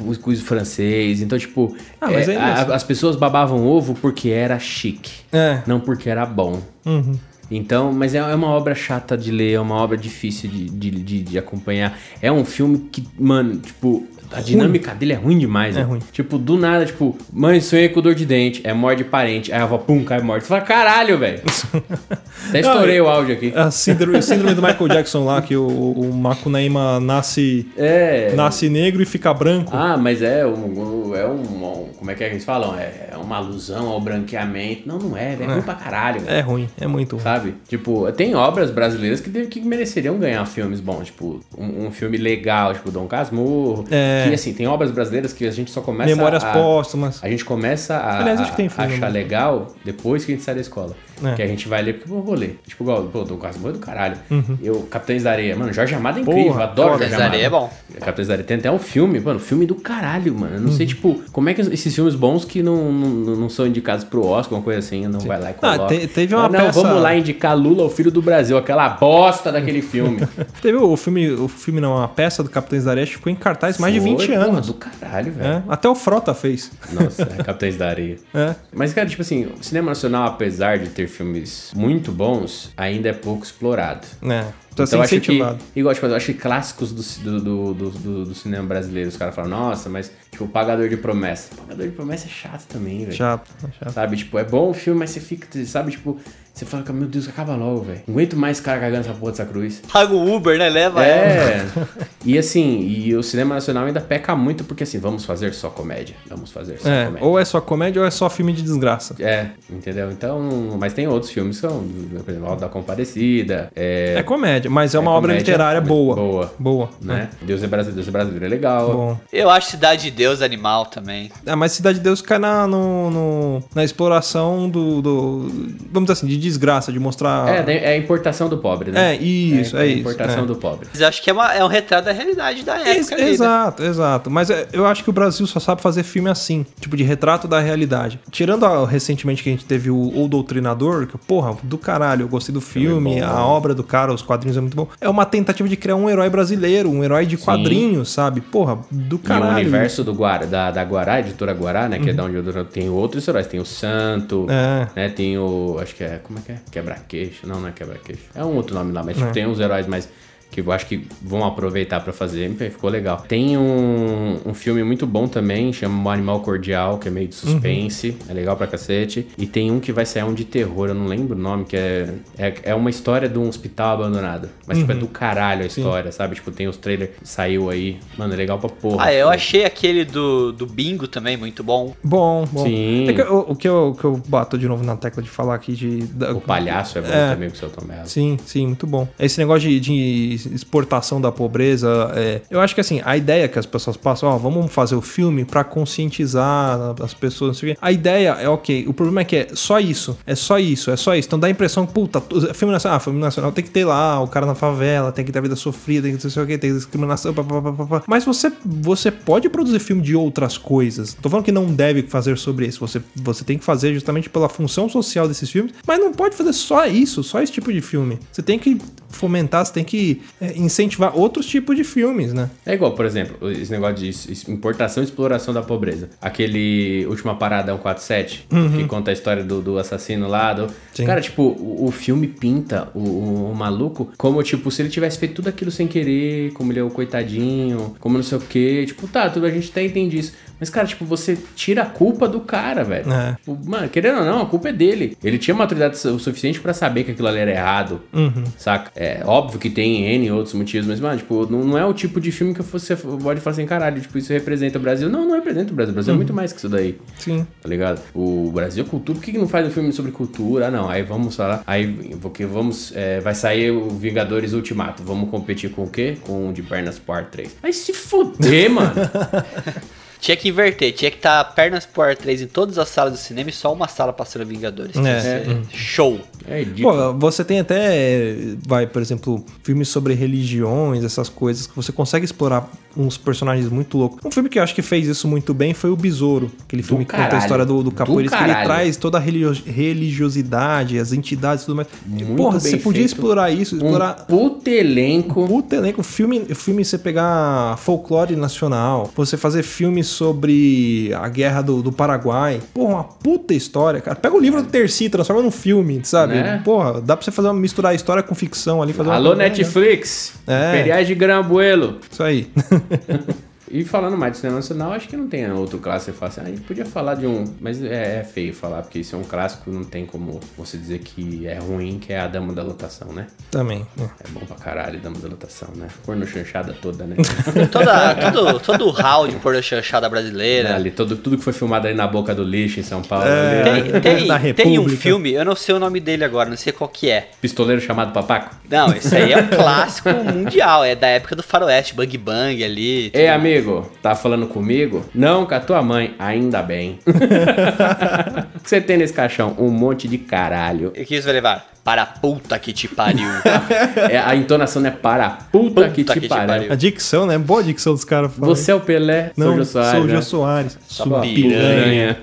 os quiz francês. Então, tipo, Ah, mas é, ainda a- as pessoas babavam ovo porque era chique, É. não porque era bom. Uhum. Então, mas é, é uma obra chata de ler, é uma obra difícil de, de, de, de acompanhar. É um filme que, mano, tipo, a dinâmica dele é ruim demais. É né? ruim. Tipo, do nada, tipo, mãe sonha com dor de dente, é morde parente, aí a avó, pum, cai morte. Você fala, caralho, velho. Até estourei o áudio aqui. A síndrome, a síndrome do Michael Jackson lá, que o, o nasce, É. nasce negro e fica branco. Ah, mas é um, é um, Como é que é que eles falam? É, é uma alusão ao branqueamento. Não, não é, velho. É ruim pra caralho, velho. É ruim, é muito ruim. Sabe? Tipo, tem obras brasileiras que, que mereceriam ganhar filmes bons. Tipo, um, um filme legal, tipo Dom Casmurro. É. É. que assim, tem obras brasileiras que a gente só começa Memórias a... póstumas. A gente começa a, Aliás, a- filme, achar né? legal depois que a gente sai da escola. É. Que a gente vai ler, porque eu vou ler. Tipo, igual, pô, Dom Casmurro é do caralho. Eu, Capitães da Areia. Mano, Jorge Amado é incrível, Porra, adoro foda. Jorge Capitães da Amado. Areia é bom. Capitães da Areia tem até um filme, mano, filme do caralho, mano. Eu não Uhum. sei, tipo, como é que esses filmes bons que não, não, não são indicados pro Oscar, uma coisa assim, não vai lá e Ah, coloca. te- teve uma Ah, não, peça- vamos lá indicar Lula, o filho do Brasil, aquela bosta daquele filme. Teve o filme, o filme não, a peça do Capitães da Areia ficou em cartaz mais de Foi, 20 porra, anos. do caralho, velho. É, até o Frota fez. Nossa, é Capitães da Areia. É. Mas, cara, tipo assim, o cinema nacional, apesar de ter filmes muito bons, ainda é pouco explorado. É. Precisa Então, acho que, incentivado. igual, tipo, eu acho que clássicos do, do, do, do, do- cinema brasileiro, os caras falam, nossa, mas, tipo, Pagador de Promessa. Pagador de Promessa é chato também, velho. Chato, é chato. Sabe, tipo, é bom o filme, mas você fica, sabe, tipo, você fala, meu Deus, acaba logo, velho. Aguento mais cara cagando essa porra dessa cruz. Paga o Uber, né? Leva. É. e assim, e o cinema nacional ainda peca muito porque assim, vamos fazer só comédia. Vamos fazer só É, comédia. ou é só comédia ou é só filme de desgraça. É, entendeu? Então, mas tem outros filmes que são, por exemplo, da Comparecida, é, É comédia, mas é É uma obra comédia, literária boa. boa. Boa. né? Deus é brasileiro, Deus é brasileiro é legal. Bom. Eu acho Cidade de Deus animal também. Ah, mas Cidade de Deus cai na, no, no- na exploração do, do- Vamos dizer assim, de desgraça, de mostrar. É, é a importação do pobre, né? É, isso, é a isso, importação é. do pobre. Mas eu acho que é, uma- é um retrato da realidade da Ex- época. ali, né? exato, exato. Mas é, eu acho que o Brasil só sabe fazer filme assim, tipo de retrato da realidade. Tirando a- recentemente que a gente teve o, o Doutrinador, que, porra, do caralho, eu gostei do filme, bom. a obra do cara, os quadrinhos é muito bom. É uma tentativa de criar um herói brasileiro, um herói de quadrinhos, sabe? Porra, do E o caralho. universo do Guara, da, da Guará, editora Guará, né? Que é da onde eu tem outros heróis. Tem o Santo, Uhum. É. né? Tem o. Acho que é. Como é que é? Quebra-queixo. Não, não é quebra-queixo. É um outro nome lá, mas tipo, tem uns heróis mais. Que eu acho que vão aproveitar pra fazer. Ficou legal. Tem um, um filme muito bom também, chama O Animal Cordial, que é meio de suspense. É legal pra cacete. E tem um que vai sair um de terror, eu não lembro o nome, que é. É, é uma história de um hospital abandonado. Mas, tipo, é do caralho a história, sabe? Tipo, tem os trailers que saiu aí. Mano, é legal pra porra. Ah, eu Tipo, achei aquele do, do Bingo também muito bom. Bom, bom. Sim. É que o, o que eu, o que eu bato de novo na tecla de falar aqui de. da- O palhaço é bom É. também com o seu Tom Mello. Sim, sim, muito bom. Esse negócio de, de exportação da pobreza, é, eu acho que assim, a ideia que as pessoas passam, ó, vamos fazer o filme pra conscientizar as pessoas, não sei o quê. A ideia é ok, o problema é que é só isso, é só isso, é só isso. Então dá a impressão que, puta, tu- filme nacional, ah, filme nacional tem que ter lá o cara na favela, tem que ter a vida sofrida, tem que ter sei o que, tem que discriminação. Mas você, você pode produzir filme de outras coisas. Tô falando que não deve fazer sobre isso. Você, você tem que fazer justamente pela função social desses filmes, mas não pode fazer só isso, só esse tipo de filme. Você tem que fomentar, você tem que é, incentivar outros tipos de filmes, né? É igual, por exemplo, esse negócio de importação e exploração da pobreza. Aquele Última Parada 147, que conta a história do, do assassino lá. Do... Uhum. Cara, tipo, o, o filme pinta o, o- o maluco como, tipo, se ele tivesse feito tudo aquilo sem querer, como ele é o coitadinho, como não sei o quê. Tipo, tá, tudo a gente até entende isso. Mas, cara, tipo, você tira a culpa do cara, velho. É. Tipo, mano, querendo ou não, a culpa é dele. Ele tinha maturidade o suficiente pra saber que aquilo ali era errado, Uhum. saca? É óbvio que tem N outros motivos, mas, mano, tipo, não, não é o tipo de filme que você pode falar assim, caralho, tipo, isso representa o Brasil. Não, não representa o Brasil. O Brasil é muito mais que isso daí. Sim. Tá ligado? O Brasil é cultura. Por que, que não faz um filme sobre cultura? Ah, não. Aí vamos falar. Aí, porque vamos. é, vai sair o Vingadores Ultimato. Vamos competir com o quê? Com o de Pernas Part 3. Aí se fuder, mano. Tinha que inverter, tinha que estar pernas por 3 em todas as salas do cinema e só uma sala passando Vingadores. É. que ser Show. É ridículo. Pô, você tem até, vai, por exemplo, filmes sobre religiões, essas coisas, que você consegue explorar uns personagens muito loucos. Um filme que eu acho que fez isso muito bem foi o Besouro. Aquele filme que conta a caralho. história do, do Do capoeirista, que ele caralho. traz toda a religiosidade, as entidades e tudo mais. Muito Porra, você podia feito. explorar isso, explorar... Um puto elenco. Puta elenco, filme, filme você pegar folclore nacional, você fazer filme sobre a guerra do, do Paraguai. Porra, uma puta história, cara. Pega o livro do Terci, transforma num filme, sabe? Né? Porra, dá pra você fazer uma, misturar história com ficção ali. Fazer Alô, Netflix. É. Imperiais de Grambuelo. Isso aí. E falando mais de cinema nacional, acho que não tem outro clássico que você fala assim, ah, a gente podia falar de um. Mas é, é feio falar, porque isso é um clássico, não tem como você dizer que é ruim, que é a Dama da Lotação, né? Também. é. É bom pra caralho, Dama da Lotação, né? Porno chanchada toda, né? Toda, todo, todo o round por chanchada brasileira. ali, todo, tudo que foi filmado ali na boca do lixo em São Paulo. É. ali, Tem, tem, Da tem um filme, eu não sei o nome dele agora, não sei qual que é. Pistoleiro chamado Papaco. Não, esse aí é um clássico mundial, é da época do faroeste, Bang Bang ali. Ei, amigo, comigo? Tá falando comigo? Não, com a tua mãe. Ainda bem. O que você tem nesse caixão? Um monte de caralho. E que isso vai levar? Para a puta que te pariu. É, a entonação não é para a puta, que te que te pariu. pariu. A dicção, né? Boa a dicção dos caras. Você é o Pelé, Não, sou o Soares. sou o Jô né? Soares. Sua piranha.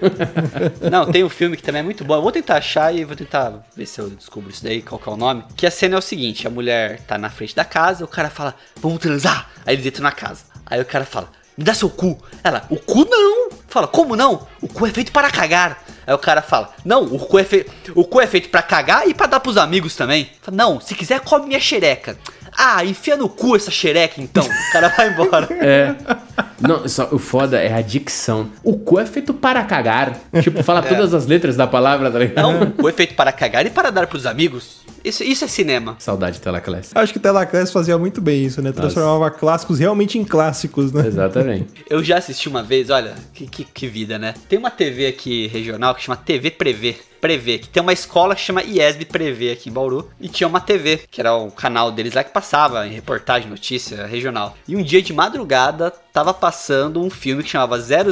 Não, tem um filme que também é muito bom. Eu vou tentar achar e vou tentar ver se eu descubro isso daí, qual que é o nome. Que a cena é o seguinte: a mulher tá na frente da casa, o cara fala, vamos transar. Aí eles entram na casa. Aí o cara fala, me dá seu cu. Ela, o cu não. Fala, como não? O cu é feito para cagar. Aí o cara fala, não, o cu é, fe... o cu é feito para cagar e pra dar pros amigos também. Fala, não, se quiser, come minha xereca. Ah, enfia no cu essa xereca então. O cara vai embora. É. Não, só, o foda é a dicção. O cu é feito para cagar. Tipo, fala todas as letras da palavra, tá ligado? Não, o cu é feito para cagar e para dar pros amigos. Isso, isso é cinema. Saudade de Telaclass. Acho que o Telaclass fazia muito bem isso, né? Transformava clássicos realmente em clássicos, né? Exatamente. Eu já assisti uma vez, olha, que, que, que vida, né? Tem uma TV aqui regional que chama TV Prevê. Prevê, que tem uma escola que chama IESB Prevê aqui em Bauru. E tinha uma TV, que era o canal deles lá que passava em reportagem, notícia regional. E um dia de madrugada tava passando um filme que chamava 000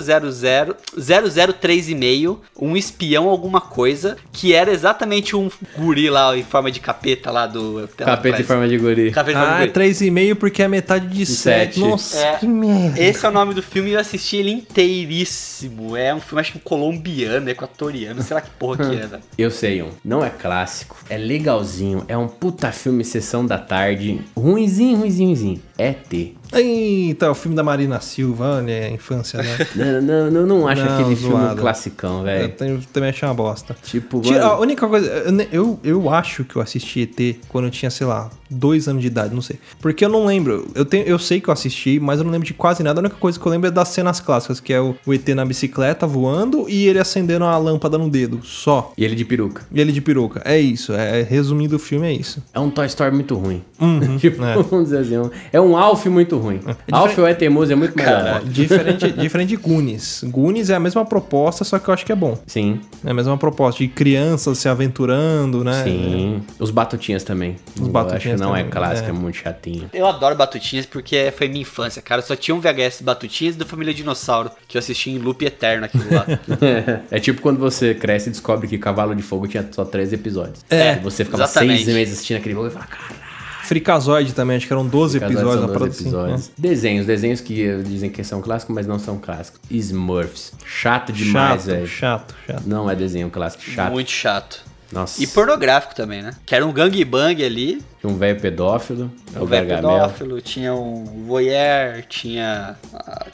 003,5, um espião alguma coisa, que era exatamente um guri lá em forma de capeta lá do... Capeta em forma de guri. Capeta em forma Ah, de guri. 3,5 porque é metade de sete. 7. Nossa, É. que merda. Esse é o nome do filme e eu assisti ele inteiríssimo. É um filme, acho que colombiano, equatoriano, sei lá que porra que é, Eu sei um. Não é clássico. É legalzinho. É um puta filme sessão da tarde. Ruinzinho, ruinzinho, ruinzinho. É T. Eita, o filme da Marina Silva, olha, é a infância, né? Não, não, não, acho Não, aquele filme zoado. classicão, eu velho. tenho- também achei uma bosta. Tipo, Tira- A única coisa, eu, eu, eu acho que eu assisti ET quando eu tinha, sei lá, dois anos de idade, não sei. Porque eu não lembro. Eu, tenho, eu sei que eu assisti, mas eu não lembro de quase nada. A única coisa que eu lembro é das cenas clássicas, que é o, o ET na bicicleta voando e ele acendendo a lâmpada no dedo. Só. E ele de peruca. E ele de peruca. É isso. É, resumindo o filme, é isso. É um Toy Story muito ruim. tipo, é. vamos dizer assim. É um Alf muito ruim. Alf ou é teimoso é muito melhor. Diferente, diferente de Goonies. Goonies é a mesma proposta, só que eu acho que é bom. Sim, É a mesma proposta de crianças se aventurando, né? sim. Os Batutinhas também. Os Eu Batutinhas acho que não é também, clássico, é. é. muito chatinho. Eu adoro Batutinhas porque foi minha infância, cara. Só tinha um VHS Batutinhas do Família Dinossauro, que eu assisti em loop eterno aquilo lá. é tipo quando você cresce e descobre que Cavalo de Fogo tinha só três episódios. É, E você ficava exatamente. seis meses assistindo aquele jogo e fala, caralho. Fricazoide também, acho que eram 12 Casais episódios são na dois produção. episódios. Desenhos, desenhos que dizem que são clássicos, mas não são clássicos. Smurfs. Chato demais, Chato, velho. chato, chato. Não é desenho clássico, chato. Muito chato. Nossa. E pornográfico também, né? Que era um gangbang ali. Tinha um velho pedófilo. é O o velho pedófilo, tinha um voyeur, tinha,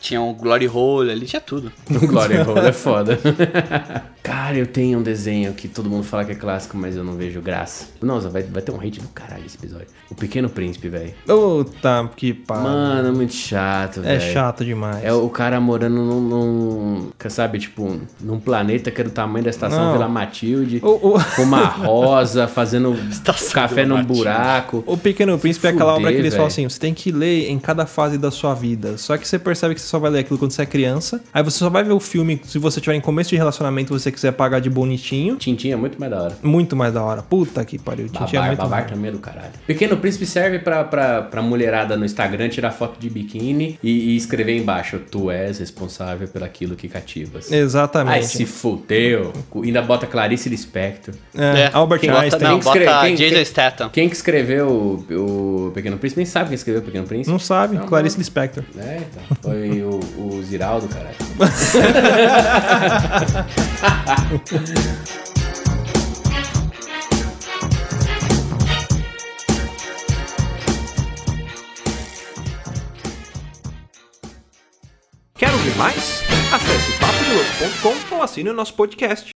tinha um glory hole ali, tinha tudo. O Glory Hole é foda. Cara, eu tenho um desenho que todo mundo fala que é clássico, mas eu não vejo graça. Nossa, vai, vai ter um hate do caralho esse episódio. O Pequeno Príncipe, velho. Puta que pariu. Mano, é muito chato, é velho. chato demais. É o cara morando num, num- sabe, tipo, num planeta que é do tamanho da estação Não. Vila Matilde, O- o- com uma rosa, fazendo café num Matilde. O Pequeno Príncipe é aquela fuder, obra que eles falam velho. assim: você tem que ler em cada fase da sua vida. Só que você percebe que você só vai ler aquilo quando você é criança. Aí você só vai ver o filme se você tiver em começo de relacionamento e você quiser pagar de bonitinho. Tintin é muito mais da hora. Muito mais da hora. Puta que pariu. Tintin é Babar, muito babar também é do caralho. Pequeno Príncipe serve pra, pra, pra mulherada no Instagram tirar foto de biquíni e, e escrever embaixo: Tu és responsável pelo aquilo que cativas. Exatamente. Ai, se fudeu. Ainda bota Clarice Lispector. É, Albert Quem- Einstein. Bota, não, Quem que escreve- bota quem- quem- Statham. Quem que escreveu o, o Pequeno Príncipe nem sabe quem escreveu o Pequeno Príncipe. Não sabe, Não, Clarice não. Lispector. É, então. Foi o, o Ziraldo, caralho. Quer ouvir mais? Acesse papodelouco.com ou assine o nosso podcast.